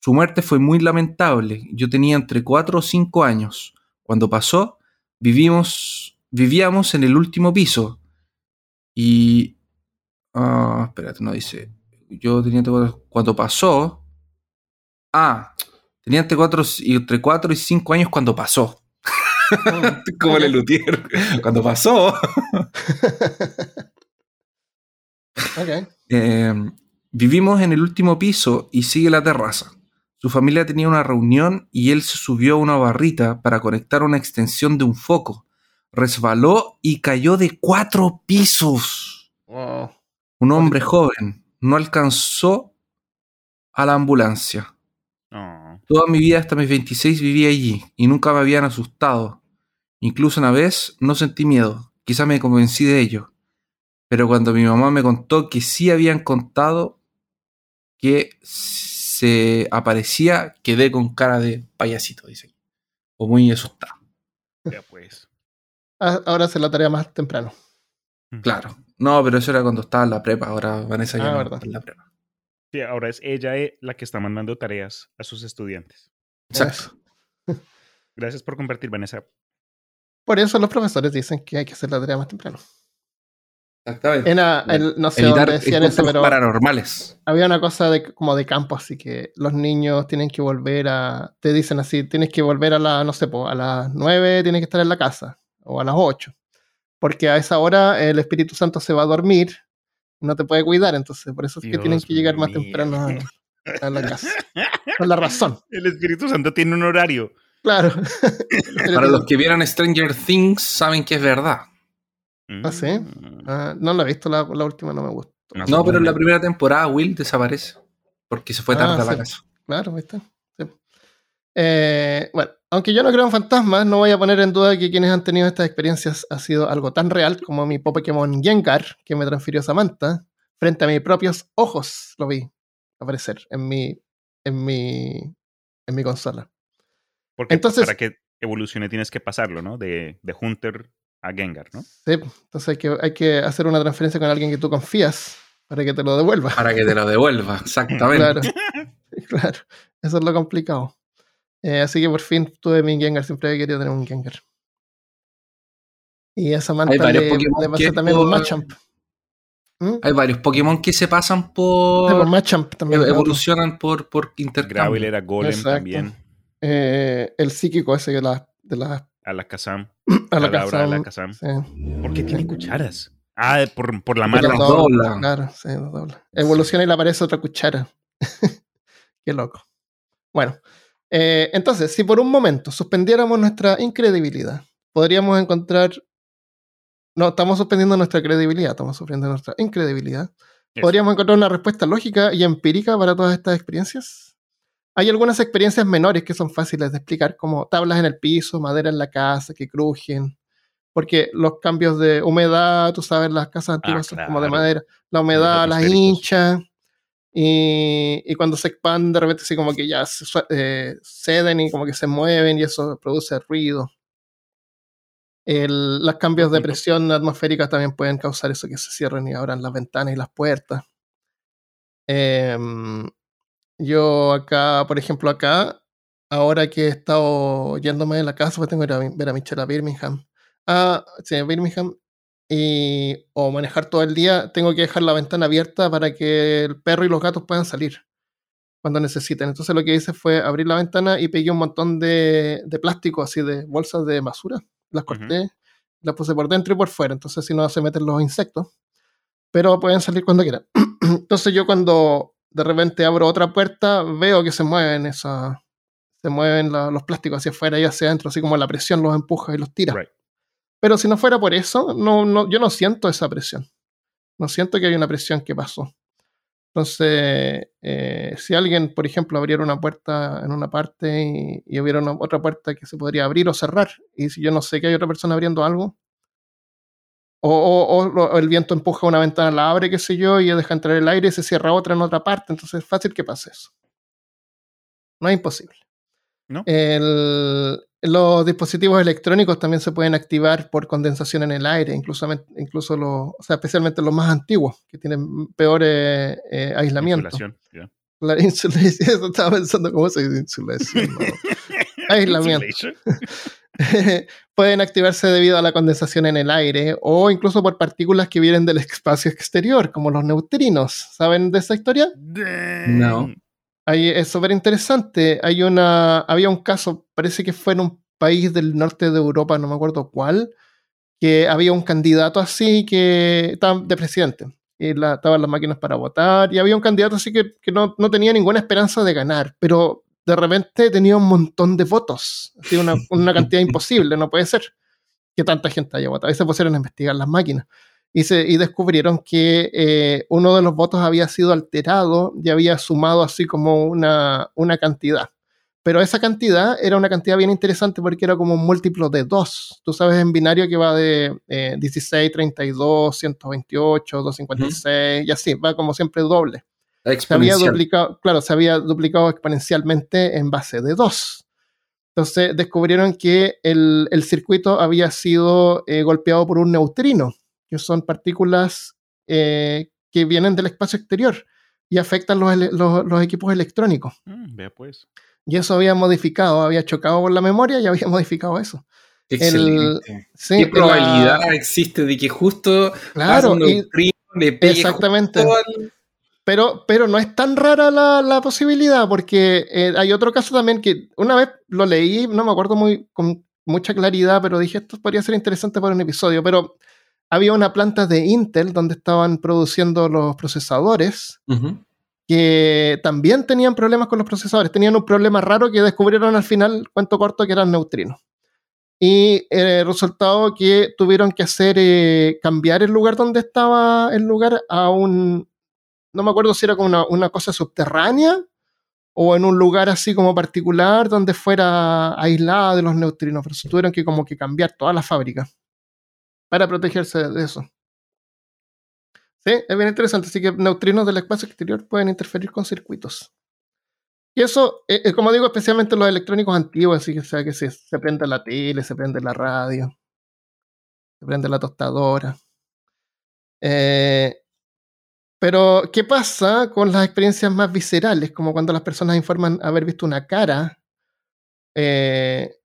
Su muerte fue muy lamentable. Yo tenía entre 4 o 5 años. Cuando pasó, vivimos, vivíamos en el último piso. Y... ah, espérate, no dice. Yo tenía entre Cuando pasó... Ah, tenía entre 4 y, entre cuatro y 5 años cuando pasó. [LAUGHS] Como Ok. el Luthier. Cuando pasó... Ok. Eh, vivimos en el último piso y sigue la terraza. Su familia tenía una reunión y él se subió a una barrita para conectar una extensión de un foco. Resbaló y cayó de cuatro pisos. Un hombre joven no alcanzó a la ambulancia. Toda mi vida hasta mis 26 viví allí y nunca me habían asustado. Incluso una vez no sentí miedo, quizá me convencí de ello. Pero cuando mi mamá me contó que sí habían contado que se aparecía, quedé con cara de payasito, dice. aquí. O muy asustado. Ya pues. Ah, Ahora hace la tarea más temprano. Claro. No, pero eso era cuando estaba en la prepa. Ahora Vanessa ya Ah, no verdad. está en la prepa. Sí, ahora es ella eh, la que está mandando tareas a sus estudiantes. Exacto. [LAUGHS] Gracias por compartir, Vanessa. Por eso los profesores dicen que hay que hacer la tarea más temprano. Exactamente. En el- no sé Evitar dónde decían eso, pero paranormales. había una cosa de, como de campo, así que los niños tienen que volver a. Te dicen así, tienes que volver a la, no sé, a las 9 tienes que estar en la casa, o a las 8. Porque a esa hora el Espíritu Santo se va a dormir, no te puede cuidar, entonces por eso es que tienen que llegar más temprano a, a la casa. Con la razón, [LAUGHS] El Espíritu Santo tiene un horario. claro. [LAUGHS] Para los que vieron Stranger Things saben que es verdad. ¿Ah, sí? Ah, no la he visto, la, la última no me gustó. No, No, pero en la primera temporada Will desaparece. Porque se fue tarde Ah, a la sí. casa. Claro, ¿viste? Sí. Eh, bueno, aunque yo no creo en fantasmas, no voy a poner en duda que quienes han tenido estas experiencias ha sido algo tan real como mi Pokémon Gengar, que me transfirió Samantha, frente a mis propios ojos lo vi aparecer en mi, en mi, en mi consola. Porque Entonces- para que evolucione tienes que pasarlo, ¿no? De, de Hunter a Gengar, ¿no? Sí, entonces hay que, hay que hacer una transferencia con alguien que tú confías para que te lo devuelva. Para que te lo devuelva, [LAUGHS] exactamente. Claro, [LAUGHS] claro, eso es lo complicado. Eh, así que por fin tuve mi Gengar, siempre había querido tener un Gengar. Y a Samantha Hay varios le, Pokémon le también un por- Machamp. ¿Mm? Hay varios Pokémon que se pasan Sí, por. Machamp también. evolucionan por, por intercambio. Gravel era Golem Exacto. también. Eh, el psíquico ese de la, de la, A la Kazam. [CLEARS THROAT] a la Cadabra, a la casa. Kazam. Sí, ¿Por qué tiene cucharas? Ah, por, por la mano. las dobla, dobla. Claro, sí, dobla. Evoluciona y le aparece otra cuchara. [LAUGHS] Qué loco. Bueno, Eh, entonces, si por un momento suspendiéramos nuestra incredibilidad, podríamos encontrar. No, estamos suspendiendo nuestra credibilidad, estamos suspendiendo nuestra incredibilidad. ¿Podríamos encontrar una respuesta lógica y empírica para todas estas experiencias? Hay algunas experiencias menores que son fáciles de explicar, como tablas en el piso, madera en la casa que crujen, porque los cambios de humedad, tú sabes, las casas antiguas son como de madera, la humedad las hincha, y, y cuando se expanden, de repente, así como que ya se eh, ceden y como que se mueven, y eso produce ruido. El- los cambios de presión atmosférica también pueden causar eso que se cierren y abran las ventanas y las puertas. Em, yo acá, por ejemplo, acá, ahora que he estado yéndome de la casa, pues tengo que ir a ver a Michelle a Birmingham. Ah, sí, a Birmingham. Y, o manejar todo el día, tengo que dejar la ventana abierta para que el perro y los gatos puedan salir cuando necesiten. Entonces lo que hice fue abrir la ventana y pegué un montón de, de plástico, así de bolsas de basura. Las corté, las puse por dentro y por fuera. Entonces si no se meten los insectos. Pero pueden salir cuando quieran. [CLEARS THROAT] Entonces yo cuando de repente abro otra puerta, veo que se mueven esas, se mueven la- los plásticos hacia afuera y hacia adentro, así como la presión los empuja y los tira. Right. Pero si no fuera por eso, no, no, yo no siento esa presión. No siento que hay una presión que pasó. Entonces, eh, si alguien, por ejemplo, abriera una puerta en una parte y, y hubiera una, otra puerta que se podría abrir o cerrar, y si yo no sé que hay otra persona abriendo algo, o, el viento empuja una ventana, la abre, qué sé yo, y deja entrar el aire y se cierra otra en otra parte, entonces es fácil que pase eso. No es imposible. ¿No? El- los dispositivos electrónicos también se pueden activar por condensación en el aire, incluso, incluso los, o sea, especialmente los más antiguos, que tienen peor eh, eh, aislamiento. Insulación, ya. La insulación, [LAUGHS] estaba pensando cómo se dice insulación. no. [LAUGHS] Aislamiento. [LAUGHS] [LAUGHS] Pueden activarse debido a la condensación en el aire o incluso por partículas que vienen del espacio exterior, como los neutrinos. ¿Saben de esa historia? No. Ahí es súper interesante. Hay una, había un caso, parece que fue en un país del norte de Europa, no me acuerdo cuál, que había un candidato así que estaba de presidente. Y la- estaban las máquinas para votar. Y había un candidato así que, que no, no tenía ninguna esperanza de ganar. Pero de repente tenía un montón de votos. Así una, [LAUGHS] una cantidad imposible, no puede ser que tanta gente haya votado. Y se pusieron a investigar las máquinas. Y, se, y descubrieron que eh, uno de los votos había sido alterado y había sumado así como una, una cantidad. Pero esa cantidad era una cantidad bien interesante porque era como un múltiplo de 2. Tú sabes en binario que va de eh, 16, 32, 128, 256 y así, va como siempre doble se había duplicado, claro, se había duplicado exponencialmente en base de 2. Entonces descubrieron que el, el circuito había sido eh, golpeado por un neutrino, que son partículas eh, que vienen del espacio exterior y afectan los, los- los equipos electrónicos. Mm, vea pues. Y eso había modificado, había chocado con la memoria y había [LAUGHS] modificado eso. Excelente. Sí, ¿Qué la- probabilidad existe de que justo Claro, un y- neutrino, le pegue exactamente. justo al- Pero, pero no es tan rara la, la posibilidad, porque eh, hay otro caso también que una vez lo leí, no me acuerdo muy con mucha claridad, pero dije esto podría ser interesante para un episodio. Pero había una planta de Intel donde estaban produciendo los procesadores que también tenían problemas con los procesadores. Tenían un problema raro que descubrieron al final, cuento corto, que eran neutrinos. Y el resultado que tuvieron que hacer eh, cambiar el lugar donde estaba el lugar a un, no me acuerdo si era como una, una cosa subterránea o en un lugar así como particular donde fuera aislada de los neutrinos, pero tuvieron que como que cambiar toda la fábrica para protegerse de eso. Sí, es bien interesante. Así que neutrinos del espacio exterior pueden interferir con circuitos. Y eso, eh, eh, como digo, especialmente los electrónicos antiguos, así que, sea, que se, se prende la tele, se prende la radio, se prende la tostadora. Eh, pero, ¿qué pasa con las experiencias más viscerales? Como cuando las personas informan haber visto una cara eh,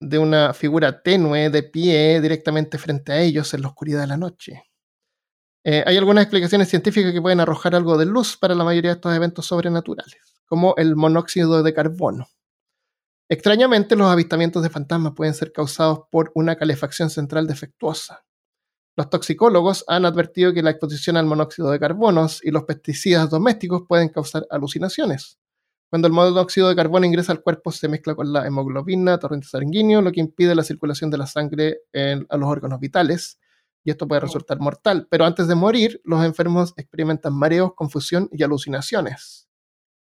de una figura tenue de pie directamente frente a ellos en la oscuridad de la noche. Eh, hay algunas explicaciones científicas que pueden arrojar algo de luz para la mayoría de estos eventos sobrenaturales, como el monóxido de carbono. Extrañamente, los avistamientos de fantasmas pueden ser causados por una calefacción central defectuosa. Los toxicólogos han advertido que la exposición al monóxido de carbono y los pesticidas domésticos pueden causar alucinaciones. Cuando el monóxido de carbono ingresa al cuerpo, se mezcla con la hemoglobina, torrente sanguíneo, lo que impide la circulación de la sangre en, a los órganos vitales. Y esto puede resultar mortal. Pero antes de morir, los enfermos experimentan mareos, confusión y alucinaciones.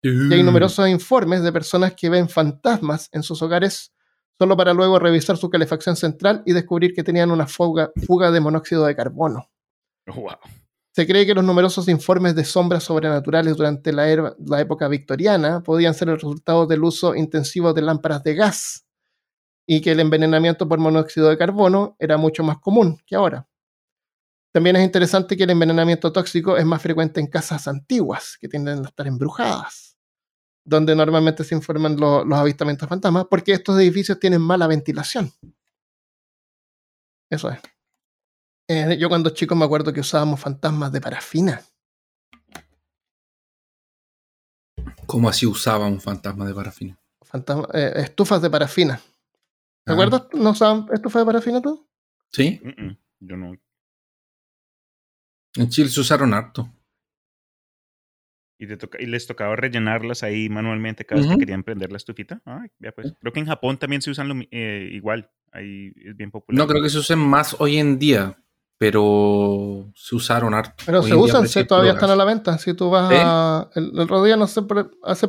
Y hay numerosos informes de personas que ven fantasmas en sus hogares solo para luego revisar su calefacción central y descubrir que tenían una fuga, fuga de monóxido de carbono. Wow. Se cree que los numerosos informes de sombras sobrenaturales durante la, era- la época victoriana podían ser el resultado del uso intensivo de lámparas de gas y que el envenenamiento por monóxido de carbono era mucho más común que ahora. También es interesante que el envenenamiento tóxico es más frecuente en casas antiguas, que tienden a estar embrujadas, donde normalmente se informan lo- los avistamientos fantasmas, porque estos edificios tienen mala ventilación. Eso es. Eh, yo cuando chico me acuerdo que usábamos fantasmas de parafina. ¿Cómo así usaba un fantasma de parafina? Fantasma- eh, estufas de parafina. ¿Te Ah, acuerdas? ¿No usaban estufas de parafina tú? Sí, Mm, mm, Yo no. en Chile se usaron harto. Y, te toca- y les tocaba rellenarlas ahí manualmente cada vez Ujú. que querían prender la estufita. Ay, ya pues. Creo que en Japón también se usan lo eh, igual. Ahí es bien popular. No creo que se usen más hoy en día, pero se usaron harto. Pero Hoy se usan, sí, todavía están a la venta. Si tú vas ¿Sí? a. El, el otro día, no sé, hace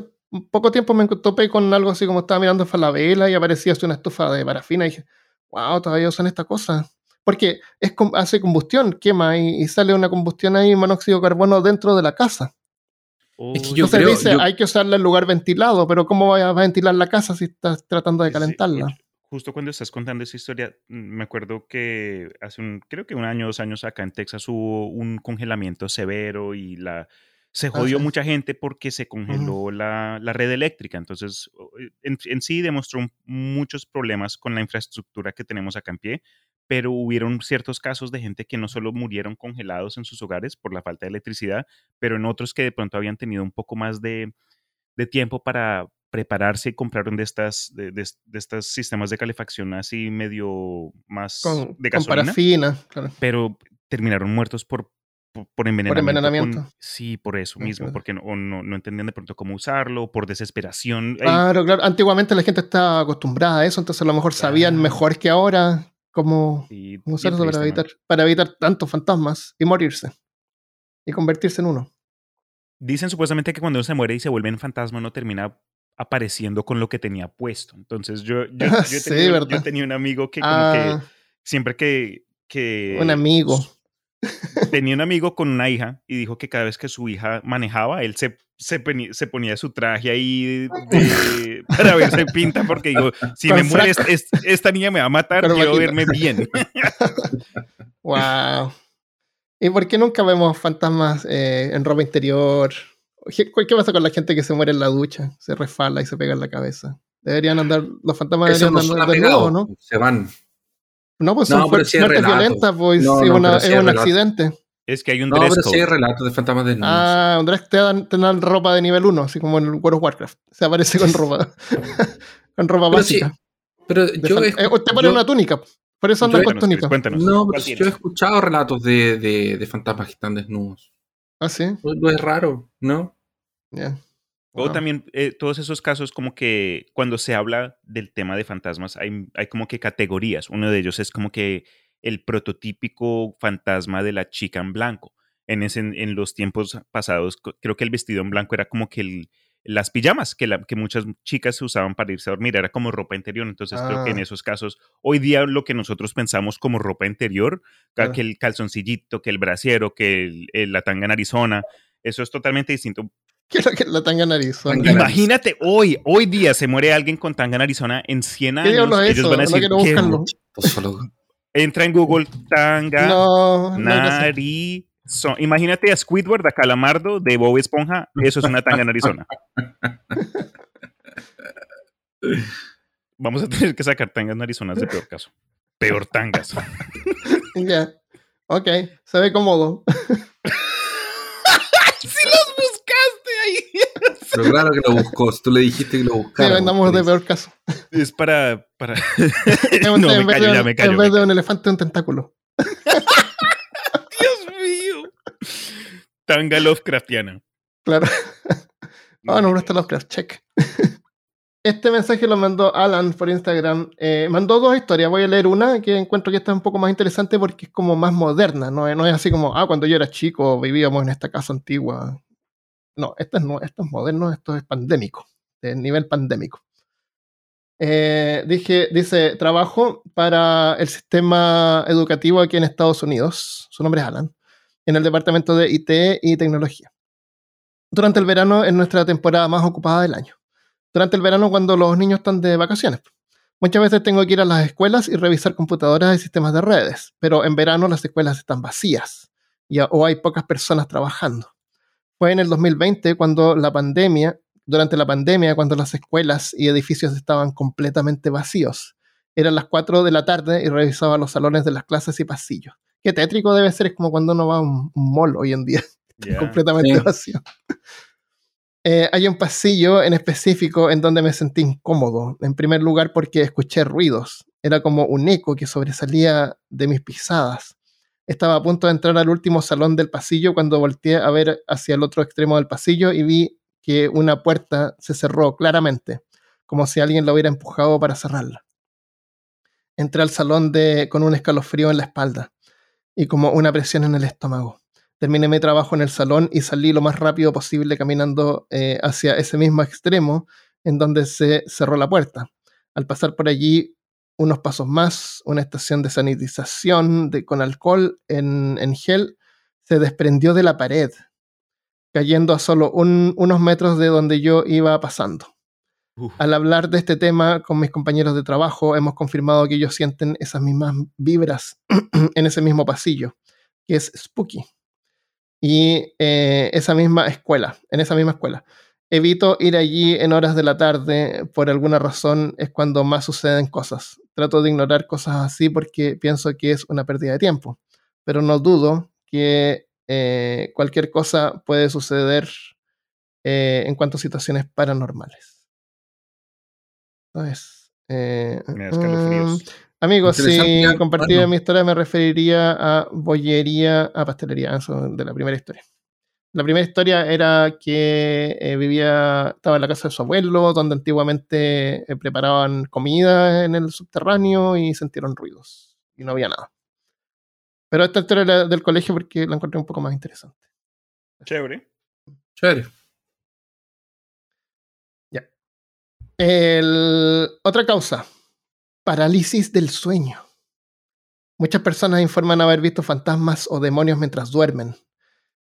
poco tiempo me topé con algo así como estaba mirando Falabella y aparecía así una estufa de parafina y dije, wow, todavía usan esta cosa. Porque es, hace combustión, quema y, y sale una combustión ahí, monóxido de carbono dentro de la casa. Es que yo Entonces creo- dice, yo- hay que usarla en lugar ventilado, pero ¿cómo vas a ventilar la casa si estás tratando de calentarla? sí. Justo cuando estás contando esa historia, mm, me acuerdo que hace un, creo que un año, dos años acá en Texas hubo un congelamiento severo y la se jodió mucha gente porque se congeló la, la red eléctrica. Entonces, en, en sí demostró muchos problemas con la infraestructura que tenemos acá en pie, pero hubieron ciertos casos de gente que no solo murieron congelados en sus hogares por la falta de electricidad, pero en otros que de pronto habían tenido un poco más de, de tiempo para prepararse y compraron de estas de, de- de estos sistemas de calefacción así medio más Con, de con gasolina, parafina, claro. pero terminaron muertos por, por, por envenenamiento. con- envenenamiento. sí, por eso mismo, claro. porque no, no, no entendían de pronto cómo usarlo, por desesperación. Claro, claro. Antiguamente la gente estaba acostumbrada a eso, entonces a lo mejor sabían Claro. mejor que ahora cómo sí, cómo bien usar eso para evitar, man. para evitar tantos fantasmas y morirse. Y convertirse en uno. Dicen supuestamente que cuando uno se muere y se vuelve en fantasma, no termina apareciendo con lo que tenía puesto. Entonces yo, yo, yo, [LAUGHS] Sí, tenía, yo tenía un amigo que como Ah, que siempre que, que un amigo. Tenía un amigo con una hija y dijo que cada vez que su hija manejaba, él se, se, se ponía su traje ahí de- para verse pinta porque digo, si Con me muere frac- es- es- esta niña me va a matar, quiero verme bien. [LAUGHS] Wow. ¿Y por qué nunca vemos fantasmas eh, en ropa interior? ¿Qué, qué pasa con la gente que se muere en la ducha? Se resfala y se pega en la cabeza. Deberían andar, los fantasmas Eso deberían no andar desnudos, ¿no? se van. No, pues No, son pero sí es muertes violentas, pues No, sí, no, una- pero es sí es un relato. accidente. Es que hay un No, dress pero sí hay code. relatos de fantasmas desnudos. Ah, Andrés te dan, te dan ropa de nivel 1, así como en el World of Warcraft. Se aparece con ropa. [LAUGHS] [LAUGHS] con ropa Pero sí, básica. pero yo fan- he, eh, te ponen yo- una túnica. Por eso andan con túnica. Cuéntanos. no, ¿cuál pero yo he escuchado relatos de, de, de fantasmas que están desnudos. Ah, sí. No, no es raro, ¿no? Ya. O Wow. también eh, todos esos casos como que cuando se habla del tema de fantasmas hay, hay como que categorías. Uno de ellos es como que el prototípico fantasma de la chica en blanco. En, ese, en los tiempos pasados creo que el vestido en blanco era como que el- las pijamas que, la- que muchas chicas usaban para irse a dormir. Era como ropa interior. Entonces creo que en Ah. esos casos hoy día lo que nosotros pensamos como ropa interior, que el calzoncillito, que el brasiero, que el- el- la tanga en Arizona, eso es totalmente distinto. ¿Qué es que la tanga nariz? Tanga nariz. Imagínate, hoy, hoy día se muere alguien con tanga en Arizona en 100 ¿Qué años. es ellos eso? van a No decir, solo- [LAUGHS] entra en Google tanga No, no. Narizona. Imagínate a Squidward, a Calamardo de Bob Esponja. Eso es una tanga en Arizona. Vamos a tener que sacar tangas en Arizona de peor caso. Peor tangas. Ya. Ok, se ve cómodo. [LAUGHS] ¡Sí los buscaste ahí! Pero claro que lo buscó. Si tú le dijiste que lo Sí, buscara. vendamos de peor caso. Es para... para... [LAUGHS] [LAUGHS] En no, vez me de- callo, ya me callo. En vez de un elefante, un tentáculo. Dios mío. Tanga Lovecraftiana. Claro. Ah, [LAUGHS] no, no está Lovecraft, check. Este mensaje lo mandó Alan por Instagram. Eh, mandó dos historias. Voy a leer una que encuentro que está un poco más interesante porque es como más moderna. No, no es así como, ah, cuando yo era chico vivíamos en esta casa antigua. No, esto es, esto es moderno, esto es pandémico, de nivel pandémico. Eh, dije, dice, trabajo para el sistema educativo aquí en Estados Unidos. Su nombre es Alan. En el departamento de IT y tecnología. Durante el verano es nuestra temporada más ocupada del año durante el verano cuando los niños están de vacaciones. Muchas veces tengo que ir a las escuelas y revisar computadoras y sistemas de redes, pero en verano las escuelas están vacías o hay pocas personas trabajando. Fue en el 2020 cuando la pandemia, durante la pandemia, cuando las escuelas y edificios estaban completamente vacíos. Eran las 4 de la tarde y revisaba los salones de las clases y pasillos. Qué tétrico debe ser, es como cuando uno va a un, mall hoy en día, [LAUGHS] completamente vacío. Eh, hay un pasillo en específico en donde me sentí incómodo. En primer lugar porque escuché ruidos. Era como un eco que sobresalía de mis pisadas. Estaba a punto de entrar al último salón del pasillo cuando volteé a ver hacia el otro extremo del pasillo y vi que una puerta se cerró claramente, como si alguien la hubiera empujado para cerrarla. Entré al salón de, con un escalofrío en la espalda y como una presión en el estómago terminé mi trabajo en el salón y salí lo más rápido posible caminando eh, hacia ese mismo extremo en donde se cerró la puerta. Al pasar por allí unos pasos más, una estación de sanitización de, con alcohol en, gel se desprendió de la pared, cayendo a solo unos metros de donde yo iba pasando. Al hablar de este tema con mis compañeros de trabajo, hemos confirmado que ellos sienten esas mismas vibras [CLEARS THROAT] en ese mismo pasillo, que es spooky y eh, esa misma escuela, en esa misma escuela. Evito ir allí en horas de la tarde, por alguna razón es cuando más suceden cosas. Trato de ignorar cosas así porque pienso que es una pérdida de tiempo, pero no dudo que eh, cualquier cosa puede suceder eh, en cuanto a situaciones paranormales. Entonces, Amigos, si compartía mi historia me referiría a bollería, a pastelería, eso de la primera historia. La primera historia era que eh, vivía, estaba en la casa de su abuelo, donde antiguamente eh, preparaban comida en el subterráneo y sintieron ruidos. Y no había nada. Pero esta historia era del colegio porque la encontré un poco más interesante. Chévere. Chévere. Ya. otra causa parálisis del sueño. Muchas personas informan haber visto fantasmas o demonios mientras duermen,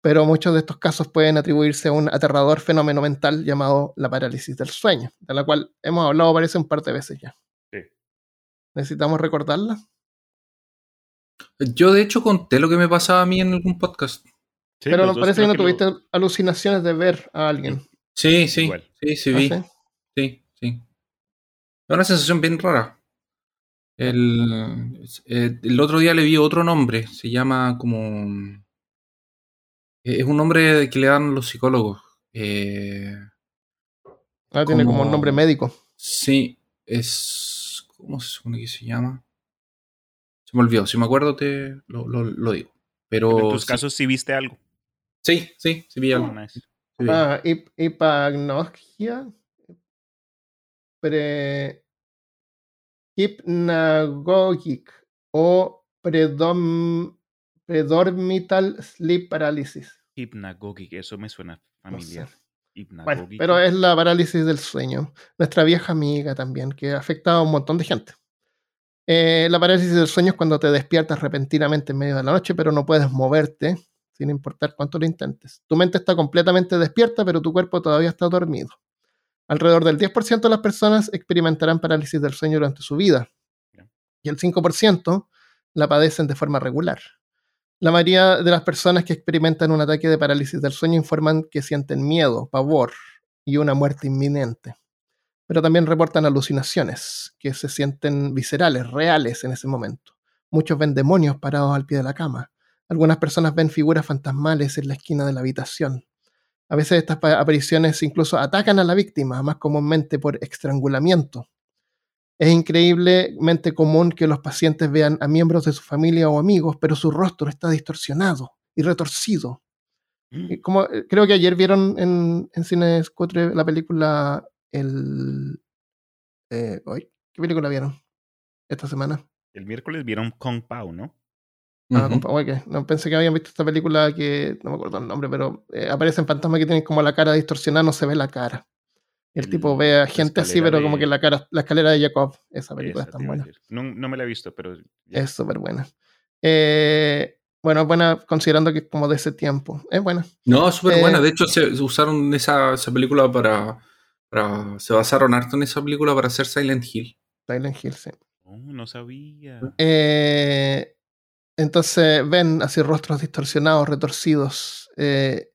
pero muchos de estos casos pueden atribuirse a un aterrador fenómeno mental llamado la parálisis del sueño, de la cual hemos hablado parece un par de veces ya. ¿Necesitamos recordarla? Yo de hecho conté lo que me pasaba a mí en algún podcast. pero no parece que no tuviste alucinaciones de ver a alguien. Sí, sí, sí, sí, vi. ¿Ah, sí, sí. Es una sensación bien rara. El, eh, el, otro día le vi otro nombre, se llama como... Eh, es un nombre que le dan los psicólogos. Eh, ah, tiene como un nombre médico. Sí, es... ¿Cómo se supone que se llama? Se me olvidó, si me acuerdo te lo, lo, digo. Pero, en tus casos sí viste algo. Sí, sí, sí vi algo. Ah, hipagnogia. Pre Hypnagogic o Predormital Sleep Paralysis. Hypnagogic, eso me suena familiar. Bueno, pero es la parálisis del sueño. Nuestra vieja amiga también, que ha afectado a un montón de gente. Eh, la parálisis del sueño es cuando te despiertas repentinamente en medio de la noche, pero no puedes moverte, sin importar cuánto lo intentes. Tu mente está completamente despierta, pero tu cuerpo todavía está dormido. Alrededor del 10% de las personas experimentarán parálisis del sueño durante su vida y el 5% la padecen de forma regular. La mayoría de las personas que experimentan un ataque de parálisis del sueño informan que sienten miedo, pavor y una muerte inminente. Pero también reportan alucinaciones que se sienten viscerales, reales en ese momento. Muchos ven demonios parados al pie de la cama. Algunas personas ven figuras fantasmales en la esquina de la habitación. A veces estas apariciones incluso atacan a la víctima, más comúnmente por estrangulamiento. Es increíblemente común que los pacientes vean a miembros de su familia o amigos, pero su rostro está distorsionado y retorcido. Y como, eh, creo que ayer vieron en, en Cines 4 la película el... eh, hoy, ¿Qué película vieron esta semana? El miércoles vieron Kong Pao, ¿no? Ah, compa- oye, que no pensé que habían visto esta película que no me acuerdo el nombre, pero eh, aparecen fantasmas que tienen como la cara distorsionada, no se ve la cara. El El- tipo ve a gente así, pero como que la cara, la escalera de Jacob, esa película Esa es tan buena. No, no me la he visto, pero ya. Es súper buena. Eh, bueno, buena considerando que es como de ese tiempo. Es buena. No, súper Eh, buena. De hecho, se, se usaron esa, esa película para, para- Se basaron harto en esa película para hacer Silent Hill. Silent Hill, sí. Oh, no sabía. Eh, entonces ven así rostros distorsionados, retorcidos, eh,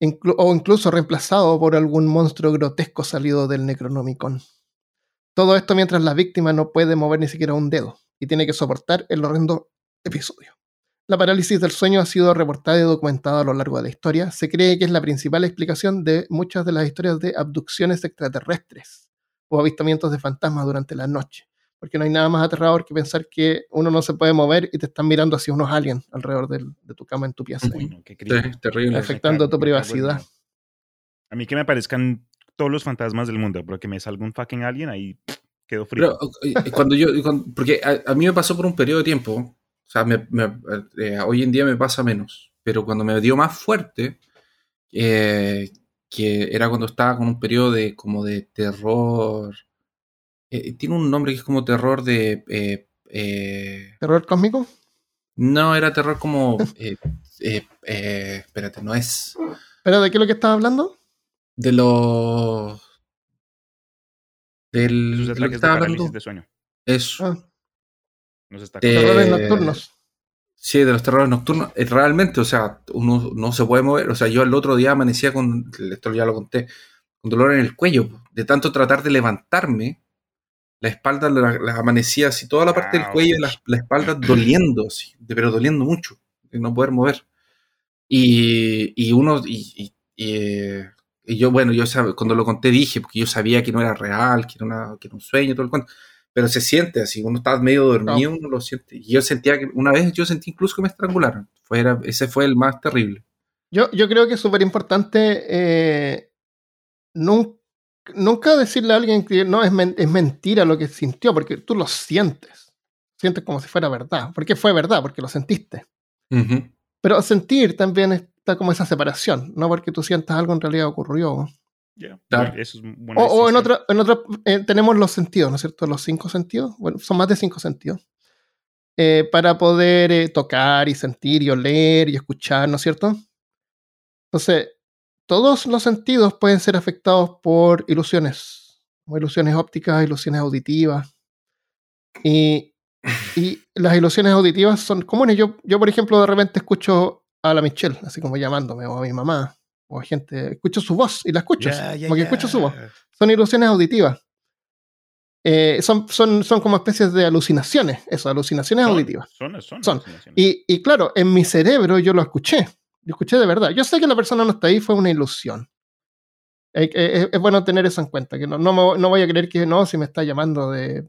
o incluso reemplazados por algún monstruo grotesco salido del Necronomicon. Todo esto mientras la víctima no puede mover ni siquiera un dedo y tiene que soportar el horrendo episodio. La parálisis del sueño ha sido reportada y documentada a lo largo de la historia. Se cree que es la principal explicación de muchas de las historias de abducciones extraterrestres o avistamientos de fantasmas durante la noche porque no hay nada más aterrador que pensar que uno no se puede mover y te están mirando hacia unos aliens alrededor del- de tu cama en tu pieza. Uy, no, qué es terrible. Afectando tu privacidad. A mí que me aparezcan todos los fantasmas del mundo, pero que me salga un fucking alien, ahí pff, quedo frío. Pero cuando yo, cuando- porque a, a mí me pasó por un periodo de tiempo, o sea, me- me- eh, hoy en día me pasa menos, pero cuando me dio más fuerte, eh, que era cuando estaba con un periodo de como de terror, eh, tiene un nombre que es como terror de, eh, eh, ¿Terror cósmico? no, era terror como, [LAUGHS] eh, eh, eh, espérate, no es ¿Pero de qué es lo que estás hablando? de los del de lo que estaba hablando, de sueño. eso. Ah, Nos está De- terrores nocturnos. Sí, de los terrores nocturnos. Realmente, o sea, uno no se puede mover. O sea, yo el otro día amanecía con, esto ya lo conté, con dolor en el cuello. De tanto tratar de levantarme, la espalda la, la amanecía así, toda la parte del Ouch. cuello la, la espalda doliendo, así, pero doliendo mucho, de no poder mover. Y, y uno, y, y- y, eh, y yo, bueno, yo cuando lo conté dije, porque yo sabía que no era real, que era, una, que era un sueño, todo el cuento. Pero se siente así, uno está medio dormido, uno lo siente. Y yo sentía que, una vez yo sentí incluso que me estrangularon. Fuera, ese fue el más terrible. Yo, yo creo que es súper importante eh, nun- nunca decirle a alguien que no es, men- es mentira lo que sintió, porque tú lo sientes. Sientes como si fuera verdad. Porque fue verdad, porque lo sentiste. Pero sentir también está como esa separación, no porque tú sientas algo en realidad ocurrió. Ya, Claro. bueno, eso es buena O, o en otra, en otra eh, tenemos los sentidos, ¿no es cierto? Los cinco sentidos. Bueno, son más de cinco sentidos. Eh, para poder eh, tocar y sentir y oler y escuchar, ¿no es cierto? Entonces, todos los sentidos pueden ser afectados por ilusiones, como ilusiones ópticas, ilusiones auditivas. Y, y [LAUGHS] las ilusiones auditivas son comunes. Yo, yo, por ejemplo, de repente escucho a la Michelle, así como llamándome, o a mi mamá, o a gente, escucho su voz y la escucho, como que escucho su voz son ilusiones auditivas. Eh, son, son, son como especies de alucinaciones, eso, alucinaciones Son- auditivas. Son, son, Son. Y, y claro, en mi cerebro yo lo escuché, yo escuché de verdad. Yo sé que la persona no está ahí, fue una ilusión. Hay que- Es, es bueno tener eso en cuenta, que no, no, me- no voy a creer que no, si me está llamando de,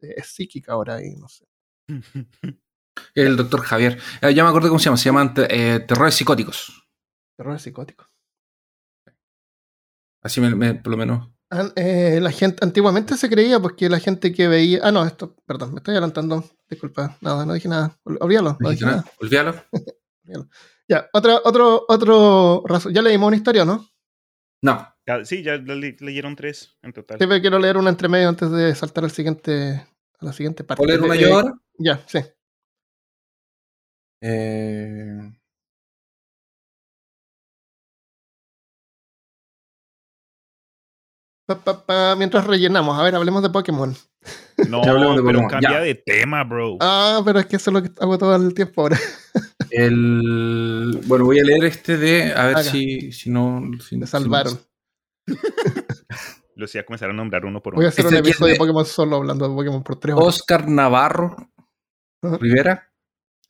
de- es psíquica ahora y no sé. [LAUGHS] El doctor Javier. Eh, ya me acuerdo cómo se llama. Se llaman eh, terrores psicóticos. Terror psicótico. Así me, me- por lo menos. An- eh, la gente, antiguamente se creía porque la gente que veía. Ah, no, esto, perdón, me estoy adelantando. Disculpa, nada, no dije nada. Ol- Olvídalo, no dije nada. Olvídalo. [LAUGHS] Ya, otra, otro, otro razón. Ya leímos una historia, ¿no? No. Ya, sí, ya le- leyeron tres en total. Siempre quiero leer una entre medio antes de saltar al siguiente, a la siguiente parte. ¿Puedo leer una Eh, yo ahora? Ya, sí. Eh, Pa, pa, pa, mientras rellenamos, a ver, hablemos de Pokémon. No, Ya hablemos de pero cambia ya. de tema, bro. Ah, pero es que eso es lo que hago todo el tiempo ahora. [LAUGHS] el, bueno, voy a leer este de. A ver si, si no. si- Me si- salvaron. Lo decía comenzar a nombrar uno por Voy a uno. hacer Este un episodio de de- Pokémon solo hablando de Pokémon por tres horas. Oscar Navarro Ajá. Rivera,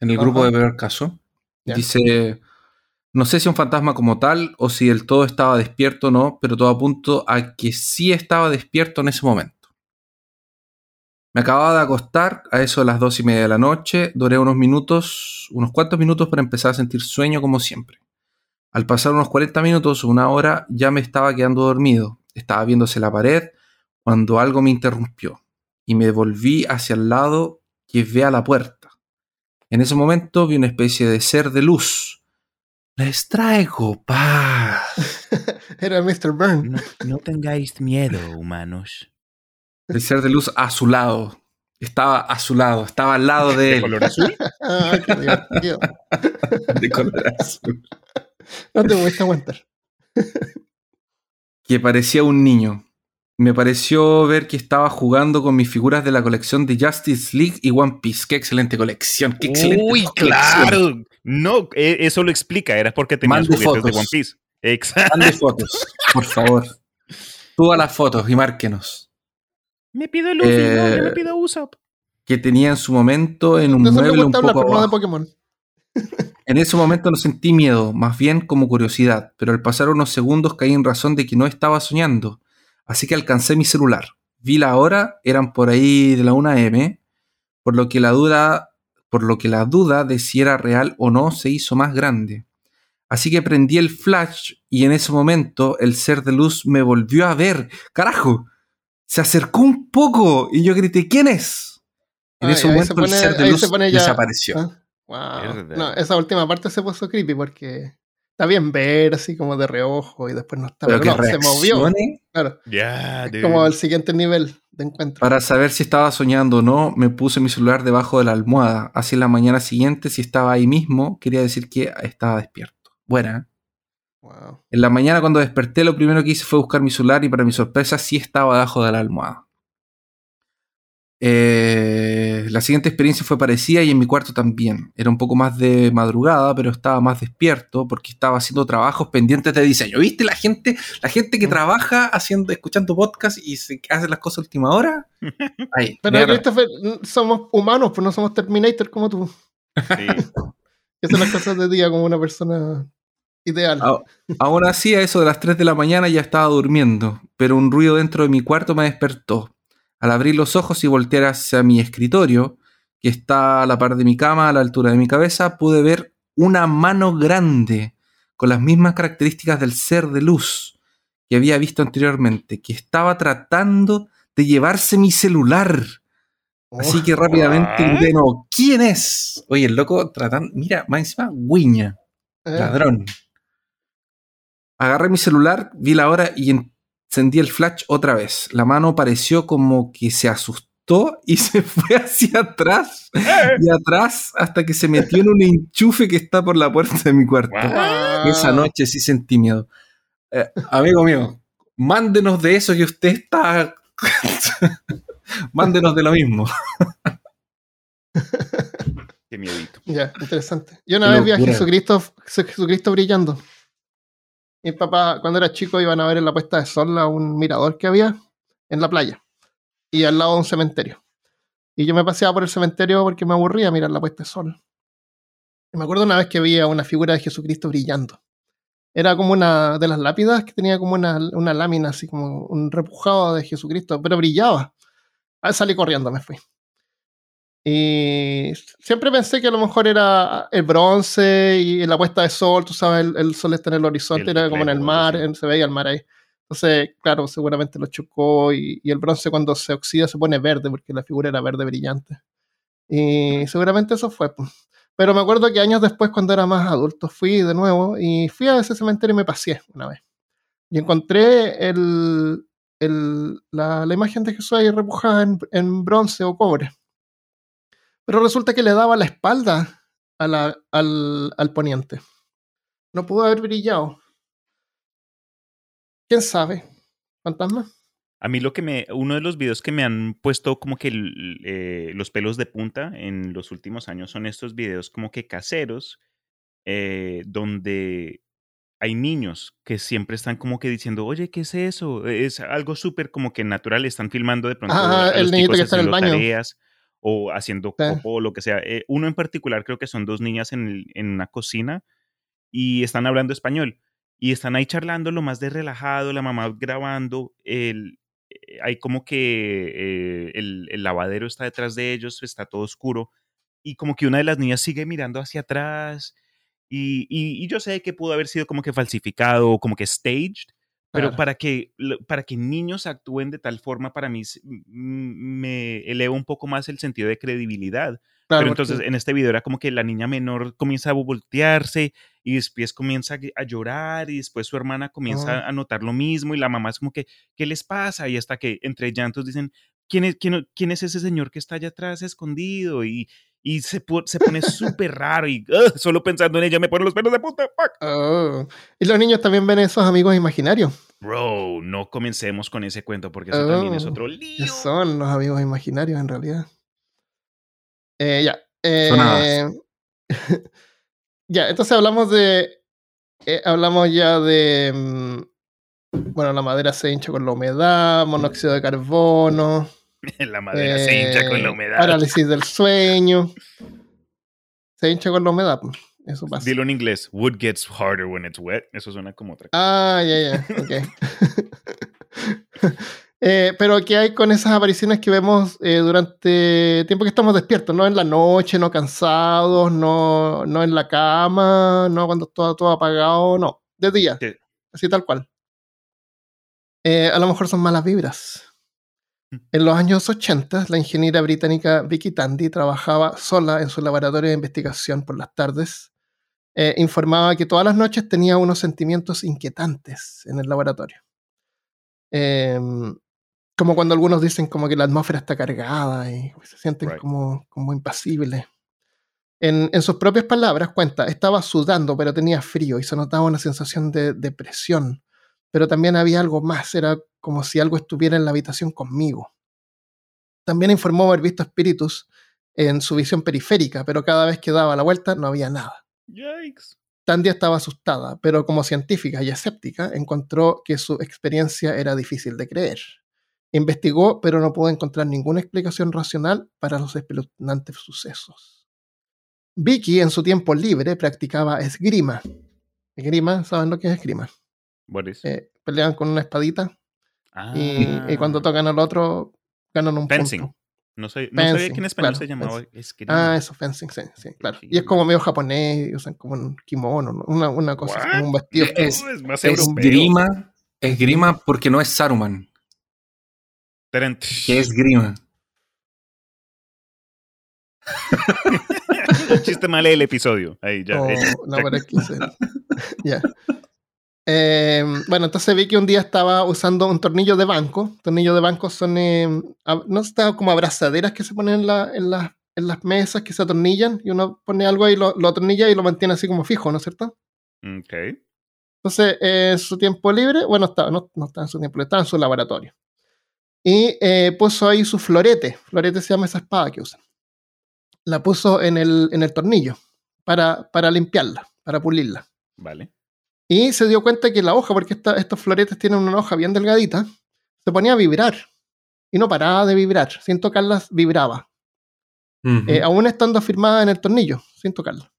en el grupo de Beber Caso, Ya. dice: No sé si un fantasma como tal o si del todo estaba despierto o no, pero todo apunto a que sí estaba despierto en ese momento. Me acababa de acostar a eso de las dos y media de la noche, duré unos minutos, unos cuantos minutos para empezar a sentir sueño como siempre. Al pasar unos 40 minutos, una hora, ya me estaba quedando dormido. Estaba viéndose la pared cuando algo me interrumpió y me volví hacia el lado que ve a la puerta. En ese momento vi una especie de ser de luz. Les traigo paz. [LAUGHS] Era Mr. Burn. No, no tengáis miedo, humanos. El ser de luz a su lado. Estaba a su lado, estaba al lado de ¿De él. color azul? [LAUGHS] Ah, qué divertido. [LAUGHS] de color azul. No te pudiste aguantar. que parecía un niño. Me pareció ver que estaba jugando con mis figuras de la colección de Justice League y One Piece. Qué excelente colección, qué excelente Uy, colección. claro. No, e- eso lo explica. Era porque tenías Mande juguetes de fotos. One Piece. Exacto. Mande fotos, por favor. [LAUGHS] Todas las fotos y márquenos. Me pido Luffy, Eh, no, yo me pido Usopp. Que tenía en su momento en un mueble un poco de. Pokémon. En ese momento no sentí miedo, más bien como curiosidad, pero al pasar unos segundos caí en razón de que no estaba soñando, así que alcancé mi celular. Vi la hora, eran por ahí de la 1 m, por lo que la duda, por lo que la duda de si era real o no se hizo más grande. Así que prendí el flash y en ese momento el ser de luz me volvió a ver. ¡Carajo! Se acercó un poco y yo grité, ¿quién es? En Ah, ese momento se pone- el ser de luz se pone ya- desapareció. Ah, wow. No, esa última parte se puso creepy porque está bien ver así como de reojo y después no está. Pero Pero, que no, se movió. Claro. Ya, Es como el siguiente nivel de encuentro. Para saber si estaba soñando o no, me puse mi celular debajo de la almohada. Así en la mañana siguiente, si estaba ahí mismo, quería decir que estaba despierto. Buena. Wow. En la mañana cuando desperté, lo primero que hice fue buscar mi celular y para mi sorpresa sí estaba debajo de la almohada. Eh, la siguiente experiencia fue parecida y en mi cuarto también. Era un poco más de madrugada, pero estaba más despierto porque estaba haciendo trabajos pendientes de diseño. ¿Viste la gente, la gente que Mm. trabaja haciendo, escuchando podcast y se hace las cosas a última hora? [LAUGHS] Ahí. Pero Christopher, somos humanos, pues no somos Terminator como tú. Sí. [LAUGHS] Que hacen las cosas de día como una persona ideal. A- Aún así, a eso de las 3 de la mañana ya estaba durmiendo, pero un ruido dentro de mi cuarto me despertó. Al abrir los ojos y voltear hacia mi escritorio, que está a la par de mi cama, a la altura de mi cabeza, pude ver una mano grande, con las mismas características del ser de luz que había visto anteriormente, que estaba tratando de llevarse mi celular. Así que rápidamente ¿What? grité nuevo, ¿quién es? Oye, el loco tratando, mira, más encima, guiña. Eh, Ladrón. Agarré mi celular, vi la hora y encendí el flash otra vez. La mano pareció como que se asustó y [LAUGHS] se fue hacia atrás y atrás hasta que se metió en un enchufe que está por la puerta de mi cuarto. wow. Esa noche sí sentí miedo. Eh, amigo mío, mándenos de eso que usted está. [LAUGHS] mándenos de lo mismo. Qué miedito. Ya, interesante. Yo una Qué vez vi a. Jesucristo, Jesucristo brillando. Mi papá, cuando era chico, iban a ver en la puesta de sol a un mirador que había en la playa y al lado de un cementerio. Y yo me paseaba por el cementerio porque me aburría mirar la puesta de sol. Y me acuerdo una vez que vi a una figura de Jesucristo brillando. Era como una de las lápidas que tenía como una, una lámina, así como un repujado de Jesucristo, pero brillaba. Ah, salí corriendo, me fui. Y siempre pensé que a lo mejor era el bronce y la puesta de sol, tú sabes, el, el sol está en el horizonte, El era como en el mar, sí. en- se veía el mar ahí. Entonces, claro, seguramente lo chocó y, y el bronce cuando se oxida se pone verde porque la figura era verde brillante. Y seguramente eso fue. pues. Pero me acuerdo que años después, cuando era más adulto, fui de nuevo y fui a ese cementerio y me paseé una vez. Y encontré el, el- la, la imagen de Jesús ahí repujada en, en bronce o cobre. Pero resulta que le daba la espalda a la- al, al poniente. No pudo haber brillado. ¿Quién sabe? ¿Fantasma? A mí lo que me, uno de los videos que me han puesto como que eh, los pelos de punta en los últimos años son estos videos como que caseros, eh, donde hay niños que siempre están como que diciendo, oye, ¿qué es eso? Es algo súper como que natural, están filmando de pronto Ah, a el los chicos que está en el baño. tareas o haciendo Sí. popo o lo que sea. Eh, uno en particular creo que son dos niñas en, el- en una cocina y están hablando español y están ahí charlando lo más de relajado, la mamá grabando, el, eh, hay como que eh, el, el lavadero está detrás de ellos, está todo oscuro y como que una de las niñas sigue mirando hacia atrás Y, y, y yo sé que pudo haber sido como que falsificado o como que staged, pero Claro. para, que, para que niños actúen de tal forma, para mí me eleva un poco más el sentido de credibilidad. Claro, Pero porque- entonces en este video era como que la niña menor comienza a voltearse y después comienza a, llorar y después su hermana comienza Ah. a notar lo mismo y la mamá es como que, ¿qué les pasa? Y hasta que entre llantos dicen, ¿quién es, quién, quién es ese señor que está allá atrás escondido? Y, y se, po- se pone súper raro y solo pensando en ella me ponen los pelos de puta. Fuck. Oh. Y los niños también ven esos amigos imaginarios. Bro, no comencemos con ese cuento porque eso también es Oh, otro ¿Qué lío. son los amigos imaginarios en realidad? Eh, ya. Eh, [LAUGHS] ya, entonces hablamos de. eh, hablamos ya de. mm, bueno, la madera se hincha con la humedad, monóxido de carbono. [LAUGHS] la madera se hincha con la eh, humedad. Parálisis del sueño. Se hincha con la humedad. Eso pasa. Dilo en inglés. Wood gets harder when it's wet. Eso suena como otra Ah, ya, ya, ok. [LAUGHS] Eh, pero ¿qué hay con esas apariciones que vemos eh, durante el tiempo que estamos despiertos? No en la noche, no cansados, no, no en la cama, no cuando está todo apagado, no, de día, Sí. así tal cual. Eh, a lo mejor son malas vibras. En los años 80, la ingeniera británica Vicky Tandy trabajaba sola en su laboratorio de investigación por las tardes. Eh, informaba que todas las noches tenía unos sentimientos inquietantes en el laboratorio. Em, como cuando algunos dicen como que la atmósfera está cargada y se sienten Right. como, como impasibles. En, en sus propias palabras, cuenta, estaba sudando, pero tenía frío y se notaba una sensación de depresión. Pero también había algo más, era como si algo estuviera en la habitación conmigo. También informó haber visto espíritus en su visión periférica, pero cada vez que daba la vuelta no había nada. Yikes. Tandy estaba asustada, pero como científica y escéptica, encontró que su experiencia era difícil de creer. Investigó, pero no pudo encontrar ninguna explicación racional para los espeluznantes sucesos. Vicky, en su tiempo libre, practicaba esgrima. Esgrima, ¿saben lo que es esgrima? Eh, pelean con una espadita ah, y, y cuando tocan al otro, ganan un Fencing. punto. No, sé, no sabía Fencing, que en español claro, se llamaba. Ah, eso, fencing, sí, sí, claro. Y es como medio japonés, usan como un kimono, ¿no? una, una cosa, así, como un vestido. [LAUGHS] Es- es más europeo. Esgrima, esgrima porque no es Saruman, Tarant. que es grima. [LAUGHS] Chiste mal el episodio.Í ya. Oh, [LAUGHS] no, pero es que ya. Eh, bueno, entonces vi que un día estaba usando un tornillo de banco. Tornillos de banco son, eh, no está como abrazaderas que se ponen en, la- en las- en las mesas que se atornillan y uno pone algo ahí, lo, lo atornilla y lo mantiene así como fijo, ¿no es cierto? Ok. Entonces, eh, su tiempo libre, bueno, estaba, no, no estaba en su tiempo libre, estaba en su laboratorio. Y eh, puso ahí su florete. Florete se llama esa espada que usan. La puso en el, en el tornillo para, para limpiarla, para pulirla. Vale. Y se dio cuenta que la hoja, porque esta- estos floretes tienen una hoja bien delgadita, se ponía a vibrar. Y no paraba de vibrar. Sin tocarlas, vibraba. Eh, aún estando afirmada en el tornillo, sin tocarla.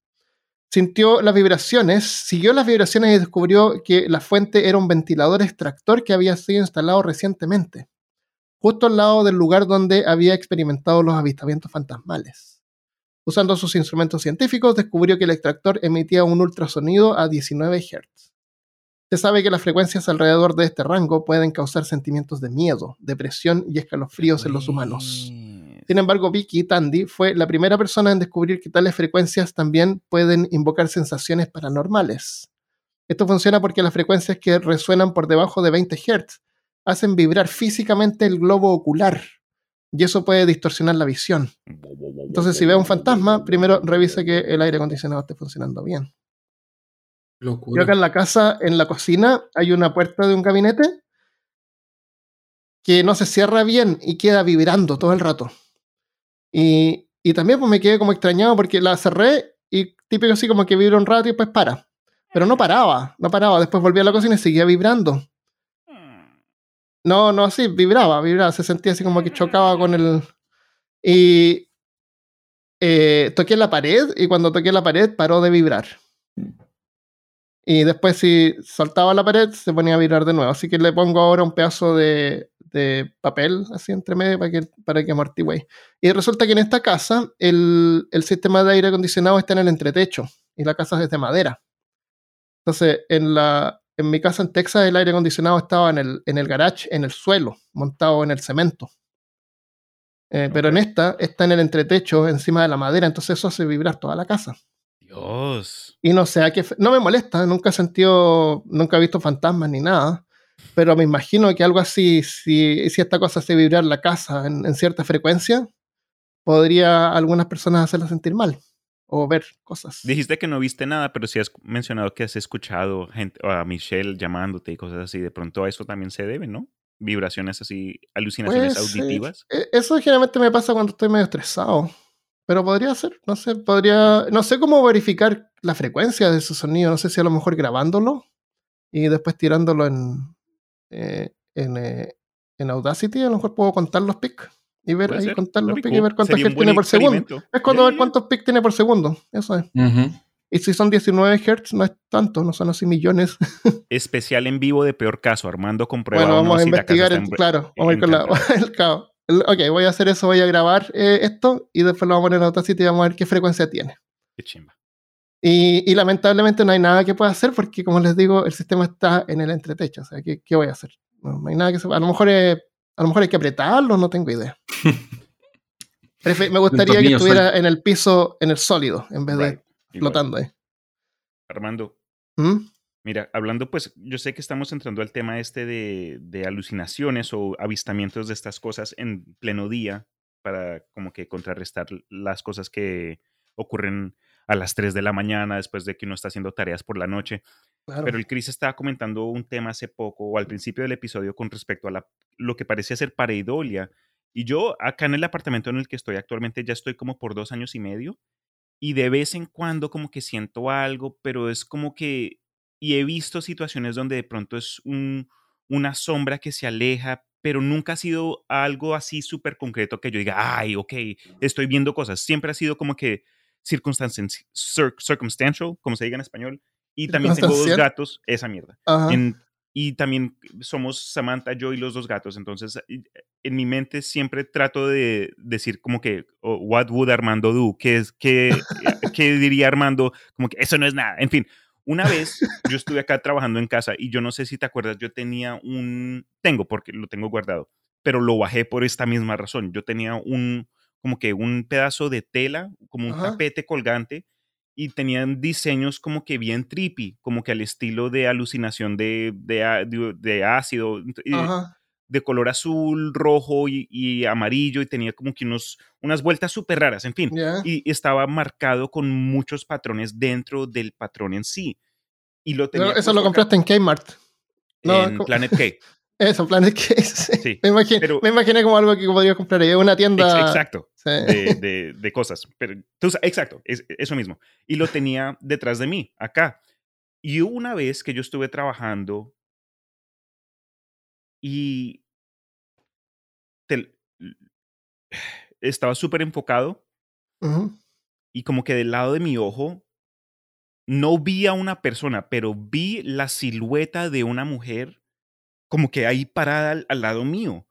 Sintió las vibraciones, siguió las vibraciones y descubrió que la fuente era un ventilador extractor que había sido instalado recientemente, justo al lado del lugar donde había experimentado los avistamientos fantasmales. Usando sus instrumentos científicos, descubrió que el extractor emitía un ultrasonido a 19 Hz. Se sabe que las frecuencias alrededor de este rango pueden causar sentimientos de miedo, depresión y escalofríos en los humanos. Sin embargo, Vicky Tandy fue la primera persona en descubrir que tales frecuencias también pueden invocar sensaciones paranormales. Esto funciona porque las frecuencias que resuenan por debajo de 20 Hz hacen vibrar físicamente el globo ocular y eso puede distorsionar la visión. Entonces, si ve un fantasma, primero revisa que el aire acondicionado esté funcionando bien. Yo Locura. acá en la casa, en la cocina, hay una puerta de un gabinete que no se cierra bien y queda vibrando todo el rato. Y, y también pues me quedé como extrañado porque la cerré y típico así como que vibra un rato y después para. Pero no paraba, no paraba. Después volví a la cocina y seguía vibrando. No, no, así, vibraba, vibraba. Se sentía así como que chocaba con el... Y eh, toqué la pared y cuando toqué la pared paró de vibrar. Y después si saltaba la pared se ponía a vibrar de nuevo. Así que le pongo ahora un pedazo de, de papel así entre medio para que, para que amortigüe. Y resulta que en esta casa el, el sistema de aire acondicionado está en el entretecho. y la casa es de madera. Entonces, en, la, en mi casa en Texas el aire acondicionado estaba en el, en el garage, en el suelo, montado en el cemento. Eh, pero en esta está en el entretecho, encima de la madera, entonces eso hace vibrar toda la casa. Dios. Y no sé, a qué, no me molesta, nunca he sentido, nunca he visto fantasmas ni nada, pero me imagino que algo así, si, si esta cosa hace vibrar la casa en, en cierta frecuencia, podría a algunas personas hacerla sentir mal o ver cosas. Dijiste que no viste nada, pero sí has mencionado que has escuchado gente, a Michelle llamándote y cosas así. De pronto a eso también se debe, ¿no? Vibraciones así, alucinaciones Pues, auditivas. eh, Eso generalmente me pasa cuando estoy medio estresado. Pero podría ser, no sé, podría. No sé cómo verificar la frecuencia de ese sonido. No sé si a lo mejor grabándolo y después tirándolo en, eh, en, eh, en Audacity. A lo mejor puedo contar los pics y ver ahí, ser, contar los pics y ver cuántos Hz tiene por segundo. Es cuando ver cuántos pics tiene por segundo. Eso es. Y si son 19 Hz, no es tanto, no son así millones. [LAUGHS] Especial en vivo de peor caso. Armando comprueba Bueno, no vamos a investigar, el- claro, vamos a ir con la, [LAUGHS] el. El- ok, voy a hacer eso, voy a grabar eh, esto y después lo vamos a poner en Audacity y vamos a ver qué frecuencia tiene. Qué chimba. Y, y lamentablemente no hay nada que pueda hacer porque, como les digo, el sistema está en el entretecho. O sea, ¿qué, qué voy a hacer? No, no hay nada que se A lo mejor eh, a lo mejor hay que apretarlo, no tengo idea. [LAUGHS] Prefe- me gustaría que estuviera en el piso, en el sólido, en vez de Right. Flotando ahí. Armando, ¿Mm? Mira, hablando pues, yo sé que estamos entrando al tema este de, de alucinaciones o avistamientos de estas cosas en pleno día para como que contrarrestar las cosas que ocurren a las 3 de la mañana después de que uno está haciendo tareas por la noche. Claro. Pero el Chris estaba comentando un tema hace poco o al principio del episodio con respecto a la, lo que parecía ser pareidolia. Y yo acá en el apartamento en el que estoy actualmente ya estoy como por dos años y medio y de vez en cuando como que siento algo, pero es como que... Y he visto situaciones donde de pronto es un, una sombra que se aleja, pero nunca ha sido algo así súper concreto que yo diga, ay, ok, estoy viendo cosas. Siempre ha sido como que circumstantial, como se diga en español. Y también tengo dos gatos, esa mierda. En- y también somos Samantha, yo y los dos gatos. Entonces, y- en mi mente siempre trato de decir como que, oh, what would Armando do? ¿Qué, es, qué, ¿Qué diría Armando? Como que eso no es nada. En fin, una vez yo estuve acá trabajando en casa y yo no sé si te acuerdas, yo tenía un, tengo porque lo tengo guardado, pero lo bajé por esta misma razón. Yo tenía un, como que un pedazo de tela, como un Ajá. tapete colgante y tenían diseños como que bien trippy, como que al estilo de alucinación de, de, de- de ácido, de color azul, rojo y, y amarillo y tenía como que unos, unas vueltas súper raras, en fin. Y estaba marcado con muchos patrones dentro del patrón en sí. Y lo tenía eso lo compraste en Kmart. No, en. Planet [LAUGHS] K. Eso, Planet Case. [LAUGHS] Sí, me, imaginé, pero- me imaginé como algo que podría comprar ahí. Una Ex- tienda. exacto. Sí. de, de- de cosas. Pero, sa- exacto, es, eso mismo. Y lo tenía detrás de mí, acá. Y una vez que yo estuve trabajando y te- estaba súper enfocado Ujú. y como que del lado de mi ojo no vi a una persona, pero vi la silueta de una mujer como que ahí parada al, al lado mío.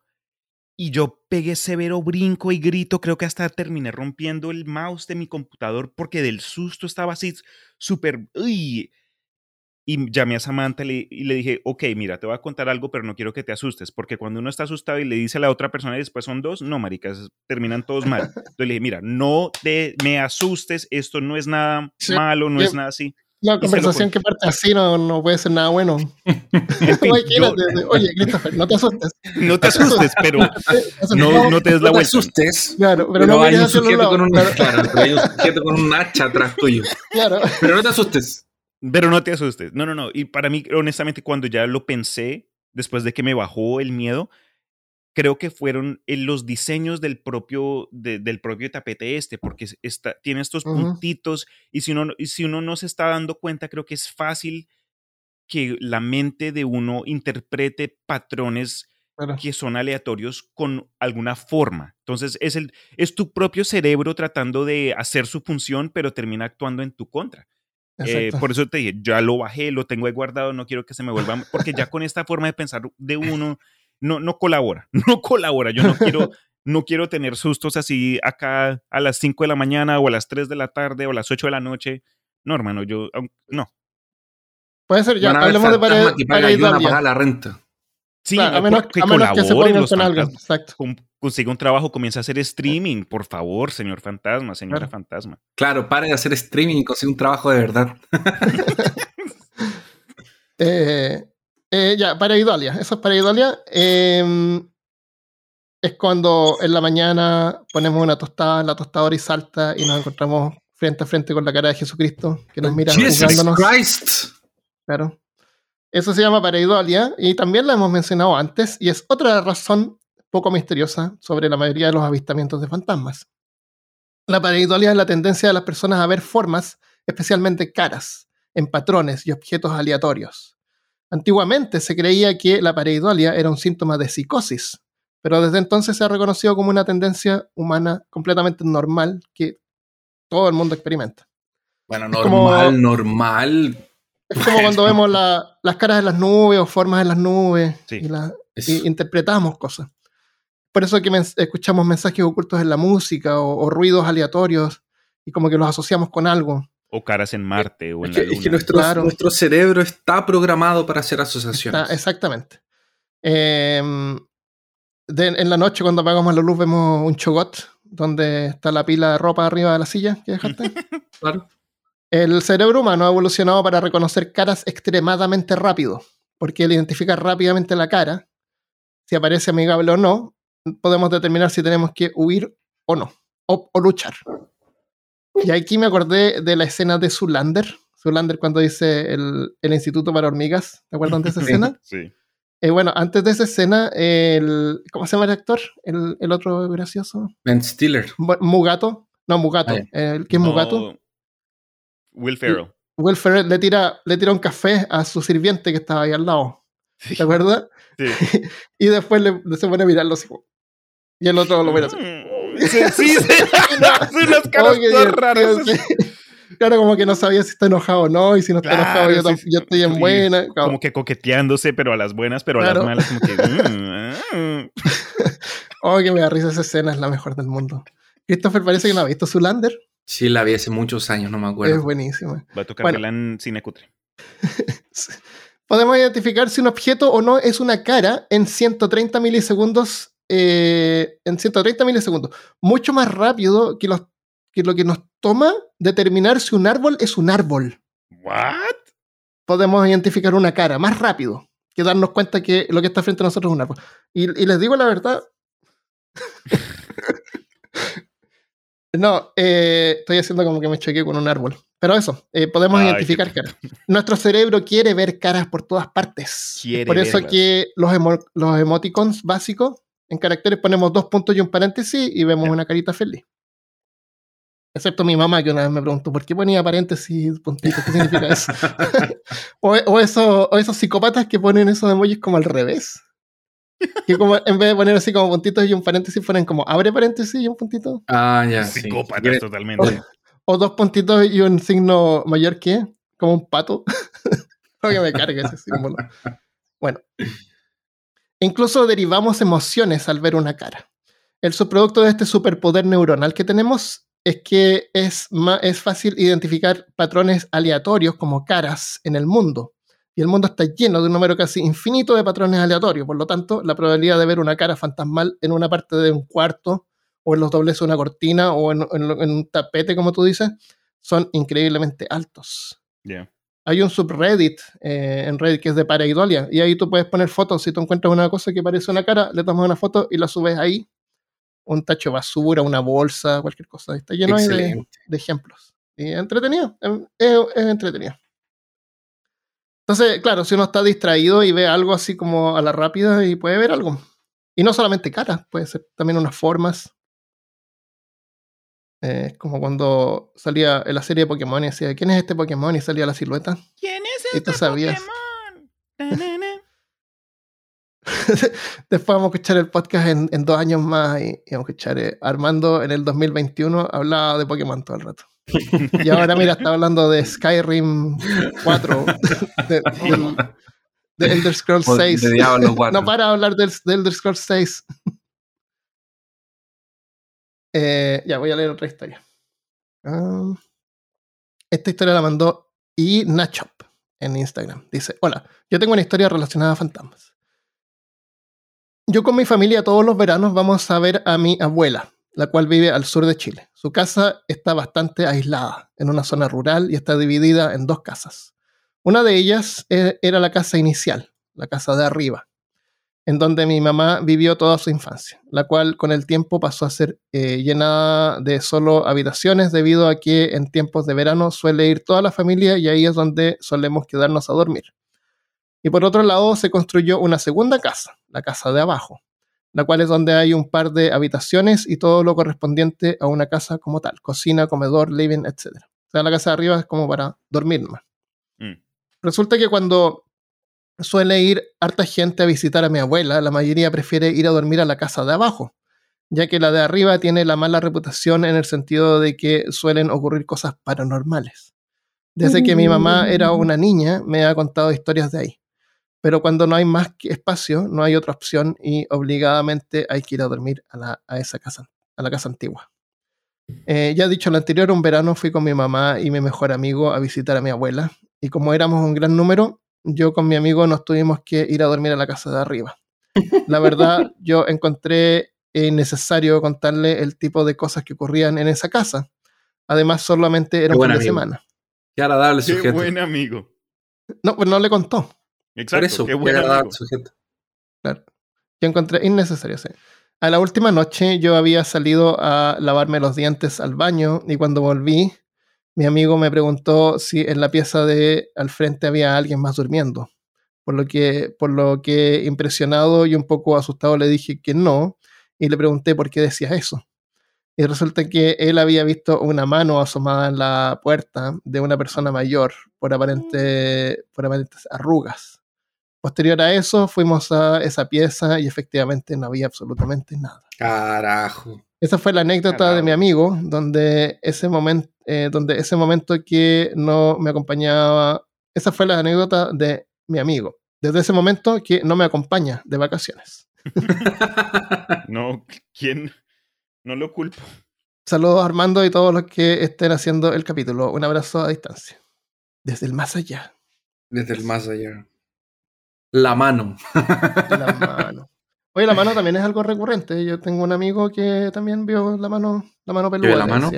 Y yo pegué severo brinco y grito, creo que hasta terminé rompiendo el mouse de mi computador porque del susto estaba así súper... Y llamé a Samantha y le, dije, ok, mira, te voy a contar algo, pero no quiero que te asustes, porque cuando uno está asustado y le dice a la otra persona y después son dos, no, maricas, terminan todos mal. [LAUGHS] Entonces le dije, mira, no te me asustes, esto no es nada Sí, malo, no es nada así. La conversación que parte así no, no puede ser nada bueno. [LAUGHS] Imagínate, Oye, Christopher, no te asustes. no te asustes, pero [LAUGHS] no, no te des la No te vuelta. asustes. Claro, pero, Pero, no hay un sujeto con un, Claro, claro, pero hay un sujeto con un hacha atrás tuyo. claro. Pero no te asustes. Pero no te asustes. No, no, no. Y para mí, honestamente, cuando ya lo pensé, después de que me bajó el miedo, creo que fueron en los diseños del propio, de- del propio tapete este, porque es- está, tiene estos Ujú. puntitos y si, uno, y si uno no se está dando cuenta, creo que es fácil que la mente de uno interprete patrones claro. que son aleatorios con alguna forma. Entonces es, el, es tu propio cerebro tratando de hacer su función, pero termina actuando en tu contra. Eh, por eso te dije, ya lo bajé, lo tengo ahí guardado, no quiero que se me vuelva, porque ya [LAUGHS] con esta forma de pensar de uno, no, no colabora, [LAUGHS] no colabora. Yo no quiero, [LAUGHS] no quiero tener sustos así acá a las 5 de la mañana o a las 3 de la tarde o a las 8 de la noche. No, hermano, yo. No. Puede ser, ya, hablemos de pared, que a pagar la renta. Sí, Claro, a no, menos, que a menos que se pongan con algo. Exacto. Con- Consiga un trabajo, comienza a hacer streaming, por favor, señor fantasma, señora Claro. fantasma. Claro, pare de hacer streaming y consigue un trabajo de verdad. [LAUGHS] Eh, eh, ya, pareidolia. Eso es pareidolia. Eh, es cuando en la mañana ponemos una tostada en la tostadora y salta y nos encontramos frente a frente con la cara de Jesucristo que nos mira juzgándonos. Christ. Claro. Eso se llama pareidolia y también la hemos mencionado antes y es otra razón poco misteriosa sobre la mayoría de los avistamientos de fantasmas. La pareidolia es la tendencia de las personas a ver formas, especialmente caras, en patrones y objetos aleatorios. Antiguamente se creía que la pareidolia era un síntoma de psicosis, pero desde entonces se ha reconocido como una tendencia humana completamente normal que todo el mundo experimenta. Bueno, Es como- normal, normal. Es como cuando vemos la- las caras en las nubes o formas en las nubes Sí. y, la- y interpretamos cosas. Por eso que mens- escuchamos mensajes ocultos en la música o, o ruidos aleatorios y como que los asociamos con algo. O caras en Marte o en la Luna. es que nuestro, Claro. nuestro cerebro está programado para hacer asociaciones. Está- exactamente. Em, de- en la noche cuando apagamos la luz vemos un chogot donde está la pila de ropa arriba de la silla que dejaste. [LAUGHS] Claro. El cerebro humano ha evolucionado para reconocer caras extremadamente rápido, porque al identificar rápidamente la cara, si aparece amigable o no, podemos determinar si tenemos que huir o no, o, o luchar. Y aquí me acordé de la escena de Zulander. Zulander cuando dice el, el Instituto para Hormigas, ¿te acuerdan de esa [LAUGHS] escena? Sí. Eh, bueno, antes de esa escena, el, ¿cómo se llama el actor? El, el otro gracioso. Ben Stiller. Mu- Mugato. No, Mugato. Ah, El que es Mugato. Will Ferrell. Will Ferrell le tira, le tira un café a su sirviente que estaba ahí al lado. Sí. ¿Te acuerdas? Sí. [LAUGHS] Y después le, se pone a mirarlo así. Y el otro lo mira así. [LAUGHS] Sí, sí, sí. Hace [LAUGHS] unas caras todas raras. sí. Claro, como que no sabía si está enojado o no. Y si no está Claro, enojado, yo, sí, sí. estoy en Sí. buena. Claro. Como que coqueteándose, pero a las buenas, pero a las malas, como que. mm, mm. Oh, que me da risa esa escena, es la mejor del mundo. Christopher parece que no ha visto Zulander. Sí, la vi hace muchos años, no me Es acuerdo. buenísima. Va a tocar Bueno. en cine cutre. [LAUGHS] Podemos identificar si un objeto o no es una cara en 130 milisegundos. Eh, en 130 milisegundos. Mucho más rápido que, los, que lo que nos toma determinar si un árbol es un árbol. ¿What? Podemos identificar una cara más rápido que darnos cuenta que lo que está frente a nosotros es un árbol. Y, y les digo la verdad. [LAUGHS] no, eh, estoy haciendo como que me choqué con un árbol. Pero eso, eh, podemos Ay, identificar caras. Nuestro cerebro quiere ver caras por todas partes. Quiere por eso verlas. que los, emo- los emoticons básicos, en caracteres ponemos dos puntos y un paréntesis y vemos una carita feliz. Excepto mi mamá que una vez me preguntó, ¿por qué ponía paréntesis y puntitos? ¿Qué significa eso? [LAUGHS] [LAUGHS] o, o eso- o esos psicópatas que ponen esos emojis como al revés. Que como en vez de poner así como puntitos y un paréntesis, ponen como abre paréntesis y un puntito. Ah, ya. sí. Psicópatas totalmente. O dos puntitos y un signo mayor que, como un pato. [LAUGHS] no que me cargue ese símbolo. Bueno. Incluso derivamos emociones al ver una cara. El subproducto de este superpoder neuronal que tenemos es que es, es fácil identificar patrones aleatorios como caras en el mundo. Y el mundo está lleno de un número casi infinito de patrones aleatorios. Por lo tanto, la probabilidad de ver una cara fantasmal en una parte de un cuarto o en los dobleces de una cortina o en, un tapete, como tú dices, son increíblemente altos. Ya. Hay un subreddit eh, en Reddit que es de pareidolia y ahí tú puedes poner fotos. Si tú encuentras una cosa que parece una cara, le tomas una foto y la subes ahí. Un tacho de basura, una bolsa, cualquier cosa. Está lleno ahí de, de ejemplos. Y es entretenido. em, Es, es entretenido. Entonces, claro, si uno está distraído y ve algo así como a la rápida y puede ver algo. Y no solamente caras, puede ser también unas formas. Eh, Es como cuando salía en la serie de Pokémon y decía, ¿quién es este Pokémon? Y salía la silueta. ¿Quién es Y tú este sabías. Pokémon? [LAUGHS] Después vamos a escuchar el podcast en, en dos años más y, y vamos a escuchar eh, Armando en el 2021 hablaba de Pokémon todo el rato. Y ahora mira, está hablando de Skyrim 4, [LAUGHS] de, de Elder Scrolls O 6. De Diablo 4. [LAUGHS] No para de hablar del, del Elder Scrolls 6. Eh, ya, voy a leer otra historia. Ah. Esta historia la mandó I Nachop en Instagram. Dice, hola, yo tengo una historia relacionada a fantasmas. Yo con mi familia todos los veranos vamos a ver a mi abuela, la cual vive al sur de Chile. Su casa está bastante aislada, en una zona rural y está dividida en dos casas. Una de ellas e, era la casa inicial, la casa de arriba, en donde mi mamá vivió toda su infancia, la cual con el tiempo pasó a ser eh, llenada de solo habitaciones debido a que en tiempos de verano suele ir toda la familia y ahí es donde solemos quedarnos a dormir. Y por otro lado se construyó una segunda casa, la casa de abajo, la cual es donde hay un par de habitaciones y todo lo correspondiente a una casa como tal, cocina, comedor, living, etc. O sea, la casa de arriba es como para dormir más. Mm. Resulta que cuando suele ir harta gente a visitar a mi abuela, la mayoría prefiere ir a dormir a la casa de abajo, ya que la de arriba tiene la mala reputación en el sentido de que suelen ocurrir cosas paranormales. Desde que mi mamá era una niña, me ha contado historias de ahí. Pero cuando no hay más espacio, no hay otra opción y obligadamente hay que ir a dormir a, esa casa, a la casa antigua. Eh, ya dicho lo anterior, un verano fui con mi mamá y mi mejor amigo a visitar a mi abuela y como éramos un gran número, yo con mi amigo nos tuvimos que ir a dormir a la casa de arriba. La verdad, [LAUGHS] yo encontré innecesario contarle el tipo de cosas que ocurrían en esa casa. Además, solamente era un fin de semana. Qué agradable sujeto. Qué buen amigo. No, pues no le contó. Exacto, eso, qué buen amigo. Sujeto. Claro. Yo encontré innecesario, sí. A la última noche yo había salido a lavarme los dientes al baño y cuando volví mi amigo me preguntó si en la pieza de al frente había alguien más durmiendo. Por lo que, por lo que impresionado y un poco asustado le dije que no, y le pregunté por qué decía eso. Y resulta que él había visto una mano asomada en la puerta de una persona mayor por, aparente, por aparentes arrugas. Posterior a eso, fuimos a esa pieza y efectivamente no había absolutamente nada. Carajo. Esa fue la anécdota de mi amigo, donde ese, momento, eh, donde ese momento que no me acompañaba, esa fue la anécdota de mi amigo. Desde ese momento que no me acompaña de vacaciones. [LAUGHS] no, ¿quién? No lo culpo. Saludos a Armando y todos los que estén haciendo el capítulo. Un abrazo a distancia. Desde el más allá. Desde el más allá. La mano. La mano. Oye, la mano también es algo recurrente. Yo tengo un amigo que también vio la mano, la mano peluda. la mano?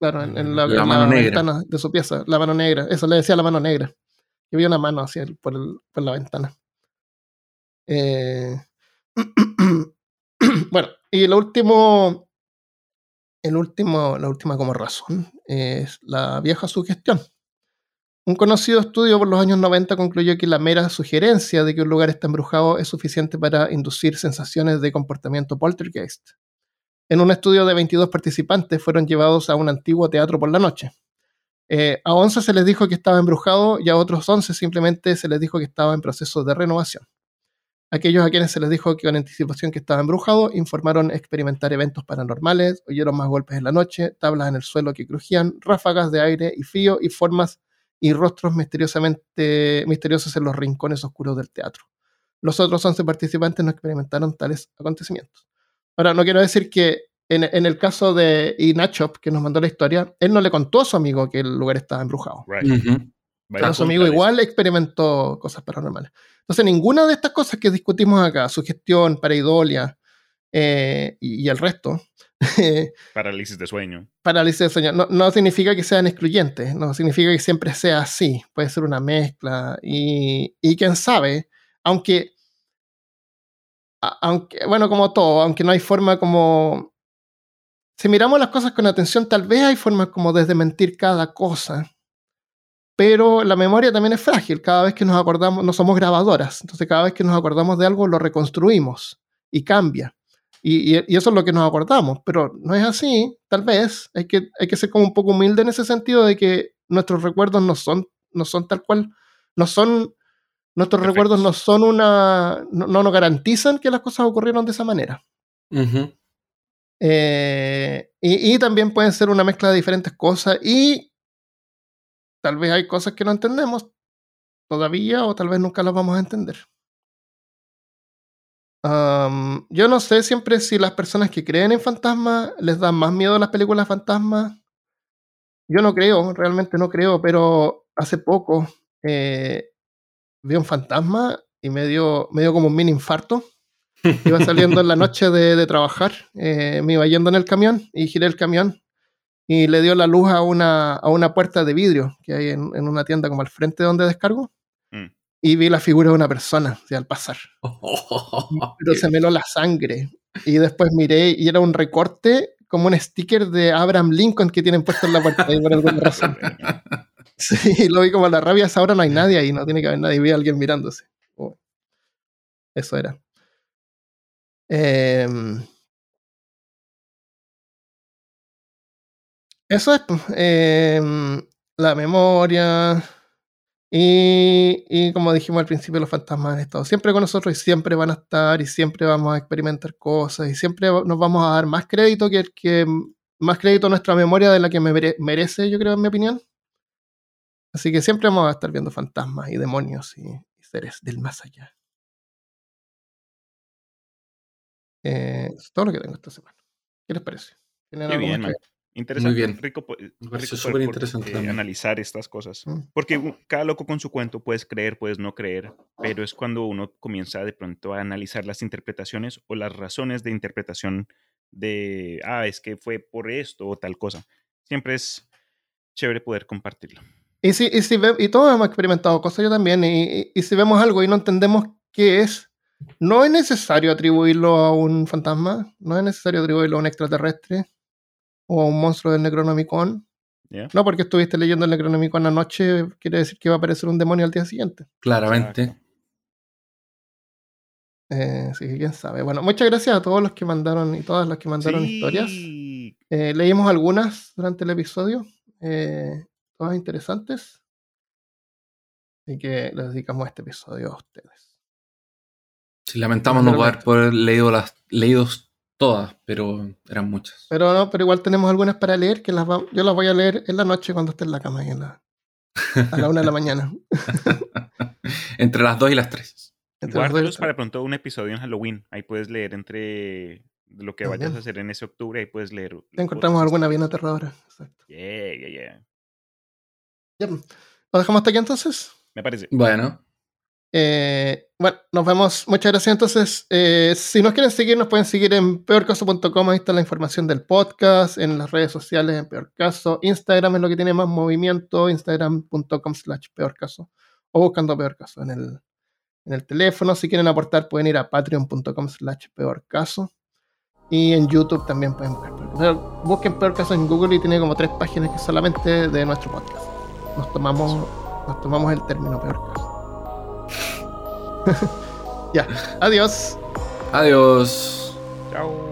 Claro, en, la, ventana de su pieza, la mano negra. Eso le decía la mano negra. Yo vi una mano así por, por la ventana. Eh, [CLEARS THROAT] bueno, y lo último, el último, la última como razón es la vieja sugestión. Un conocido estudio por los años 90 concluyó que la mera sugerencia de que un lugar está embrujado es suficiente para inducir sensaciones de comportamiento poltergeist. En un estudio de 22 participantes fueron llevados a un antiguo teatro por la noche. Eh, a 11 se les dijo que estaba embrujado y a otros 11 simplemente se les dijo que estaba en proceso de renovación. Aquellos a quienes se les dijo que con anticipación que estaba embrujado informaron experimentar eventos paranormales, oyeron más golpes en la noche, tablas en el suelo que crujían, ráfagas de aire y frío y formas y rostros misteriosamente misteriosos en los rincones oscuros del teatro. Los otros 11 participantes no experimentaron tales acontecimientos. Ahora, no quiero decir que en, el caso de Inachop, que nos mandó la historia, él no le contó a su amigo que el lugar estaba embrujado. su amigo igual experimentó cosas paranormales. Entonces, ninguna de estas cosas que discutimos acá, sugestión, pareidolia eh, y, el resto, [LAUGHS] parálisis de sueño. Parálisis de sueño. No, significa que sean excluyentes, no significa que siempre sea así. Puede ser una mezcla. Y, y quién sabe, aunque, aunque, bueno, como todo, aunque no hay forma como... Si miramos las cosas con atención, tal vez hay formas como de desmentir cada cosa. Pero la memoria también es frágil. Cada vez que nos acordamos, no somos grabadoras. Entonces, cada vez que nos acordamos de algo, lo reconstruimos y cambia. Y, eso es lo que nos acordamos, pero no es así, tal vez. Hay que, hay que ser como un poco humilde en ese sentido de que nuestros recuerdos no son, no son tal cual, no son, nuestros recuerdos no son una, no, nos garantizan que las cosas ocurrieron de esa manera. Eh, y, y, también pueden ser una mezcla de diferentes cosas y tal vez hay cosas que no entendemos todavía o tal vez nunca las vamos a entender yo no sé siempre si las personas que creen en fantasmas les dan más miedo a las películas fantasmas yo no creo, realmente no creo, pero hace poco eh, vi un fantasma y me dio, me dio como un mini infarto. [LAUGHS] Iba saliendo en la noche de, trabajar, eh, me iba yendo en el camión y giré el camión y le dio la luz a una, a una puerta de vidrio que hay en, en una tienda como al frente donde descargo. Y vi la figura de una persona al pasar. [LAUGHS] Pero se me lo la sangre. Y después miré y era un recorte como un sticker de Abraham Lincoln que tienen puesto en la puerta por alguna razón. [LAUGHS] Sí, lo vi como a la rabia, ahora no hay nadie ahí, no tiene que haber nadie, vi a alguien mirándose. Oh. Eso era. Em, eso es pues, em, la memoria. Y, y, como dijimos al principio, los fantasmas han estado siempre con nosotros y siempre van a estar y siempre vamos a experimentar cosas y siempre nos vamos a dar más crédito que el que más crédito a nuestra memoria de la que me merece, yo creo, en mi opinión. Así que siempre vamos a estar viendo fantasmas y demonios y, seres del más allá. Eh, es todo lo que tengo esta semana. ¿Qué les parece? Muy bien, Interesante, Muy bien. rico, rico interesante eh, analizar estas cosas. Mm. Porque cada loco con su cuento puedes creer, puedes no creer, pero es cuando uno comienza de pronto a analizar las interpretaciones o las razones de interpretación de, ah, es que fue por esto o tal cosa. Siempre es chévere poder compartirlo. Y, si, y, si y todos hemos experimentado cosas, yo también, y, y si vemos algo y no entendemos qué es, no es necesario atribuirlo a un fantasma, no es necesario atribuirlo a un extraterrestre o un monstruo del Necronomicon. No porque estuviste leyendo el Necronomicon anoche, quiere decir que va a aparecer un demonio al día siguiente. Claramente. Eh, sí, quién sabe. Bueno, muchas gracias a todos los que mandaron y todas las que mandaron historias. Eh, leímos algunas durante el episodio. Eh, todas interesantes. Así que les dedicamos este episodio a ustedes. Sí, lamentamos no poder, leído las leídos todas, pero eran muchas. Pero no, pero igual tenemos algunas para leer que las yo las voy a leer en la noche cuando esté en la cama y en la, a la una de la mañana. [LAUGHS] entre las dos y las tres. Guárdalos para pronto un episodio en Halloween. Ahí puedes leer entre lo que vayas a hacer en ese octubre, ahí puedes leer. Encontramos alguna bien aterradora. Exacto. Yeah, yeah, yeah. ¿Lo dejamos hasta aquí entonces? Me parece. Bueno. Eh, bueno, nos vemos. Muchas gracias. Entonces, eh, si nos quieren seguir, nos pueden seguir en peorcaso.com. Ahí está la información del podcast, en las redes sociales, en Peor Caso. Instagram es lo que tiene más movimiento, instagram.com slash peorcaso. O buscando Peor Caso en el, en el teléfono. Si quieren aportar, pueden ir a patreon.com slash peorcaso. Y en YouTube también pueden buscar. busquen Peor Caso en Google y tiene como tres páginas que solamente de nuestro podcast nos tomamos, nos tomamos el término peor caso. [LAUGHS] ya, adiós. Adiós. Chao.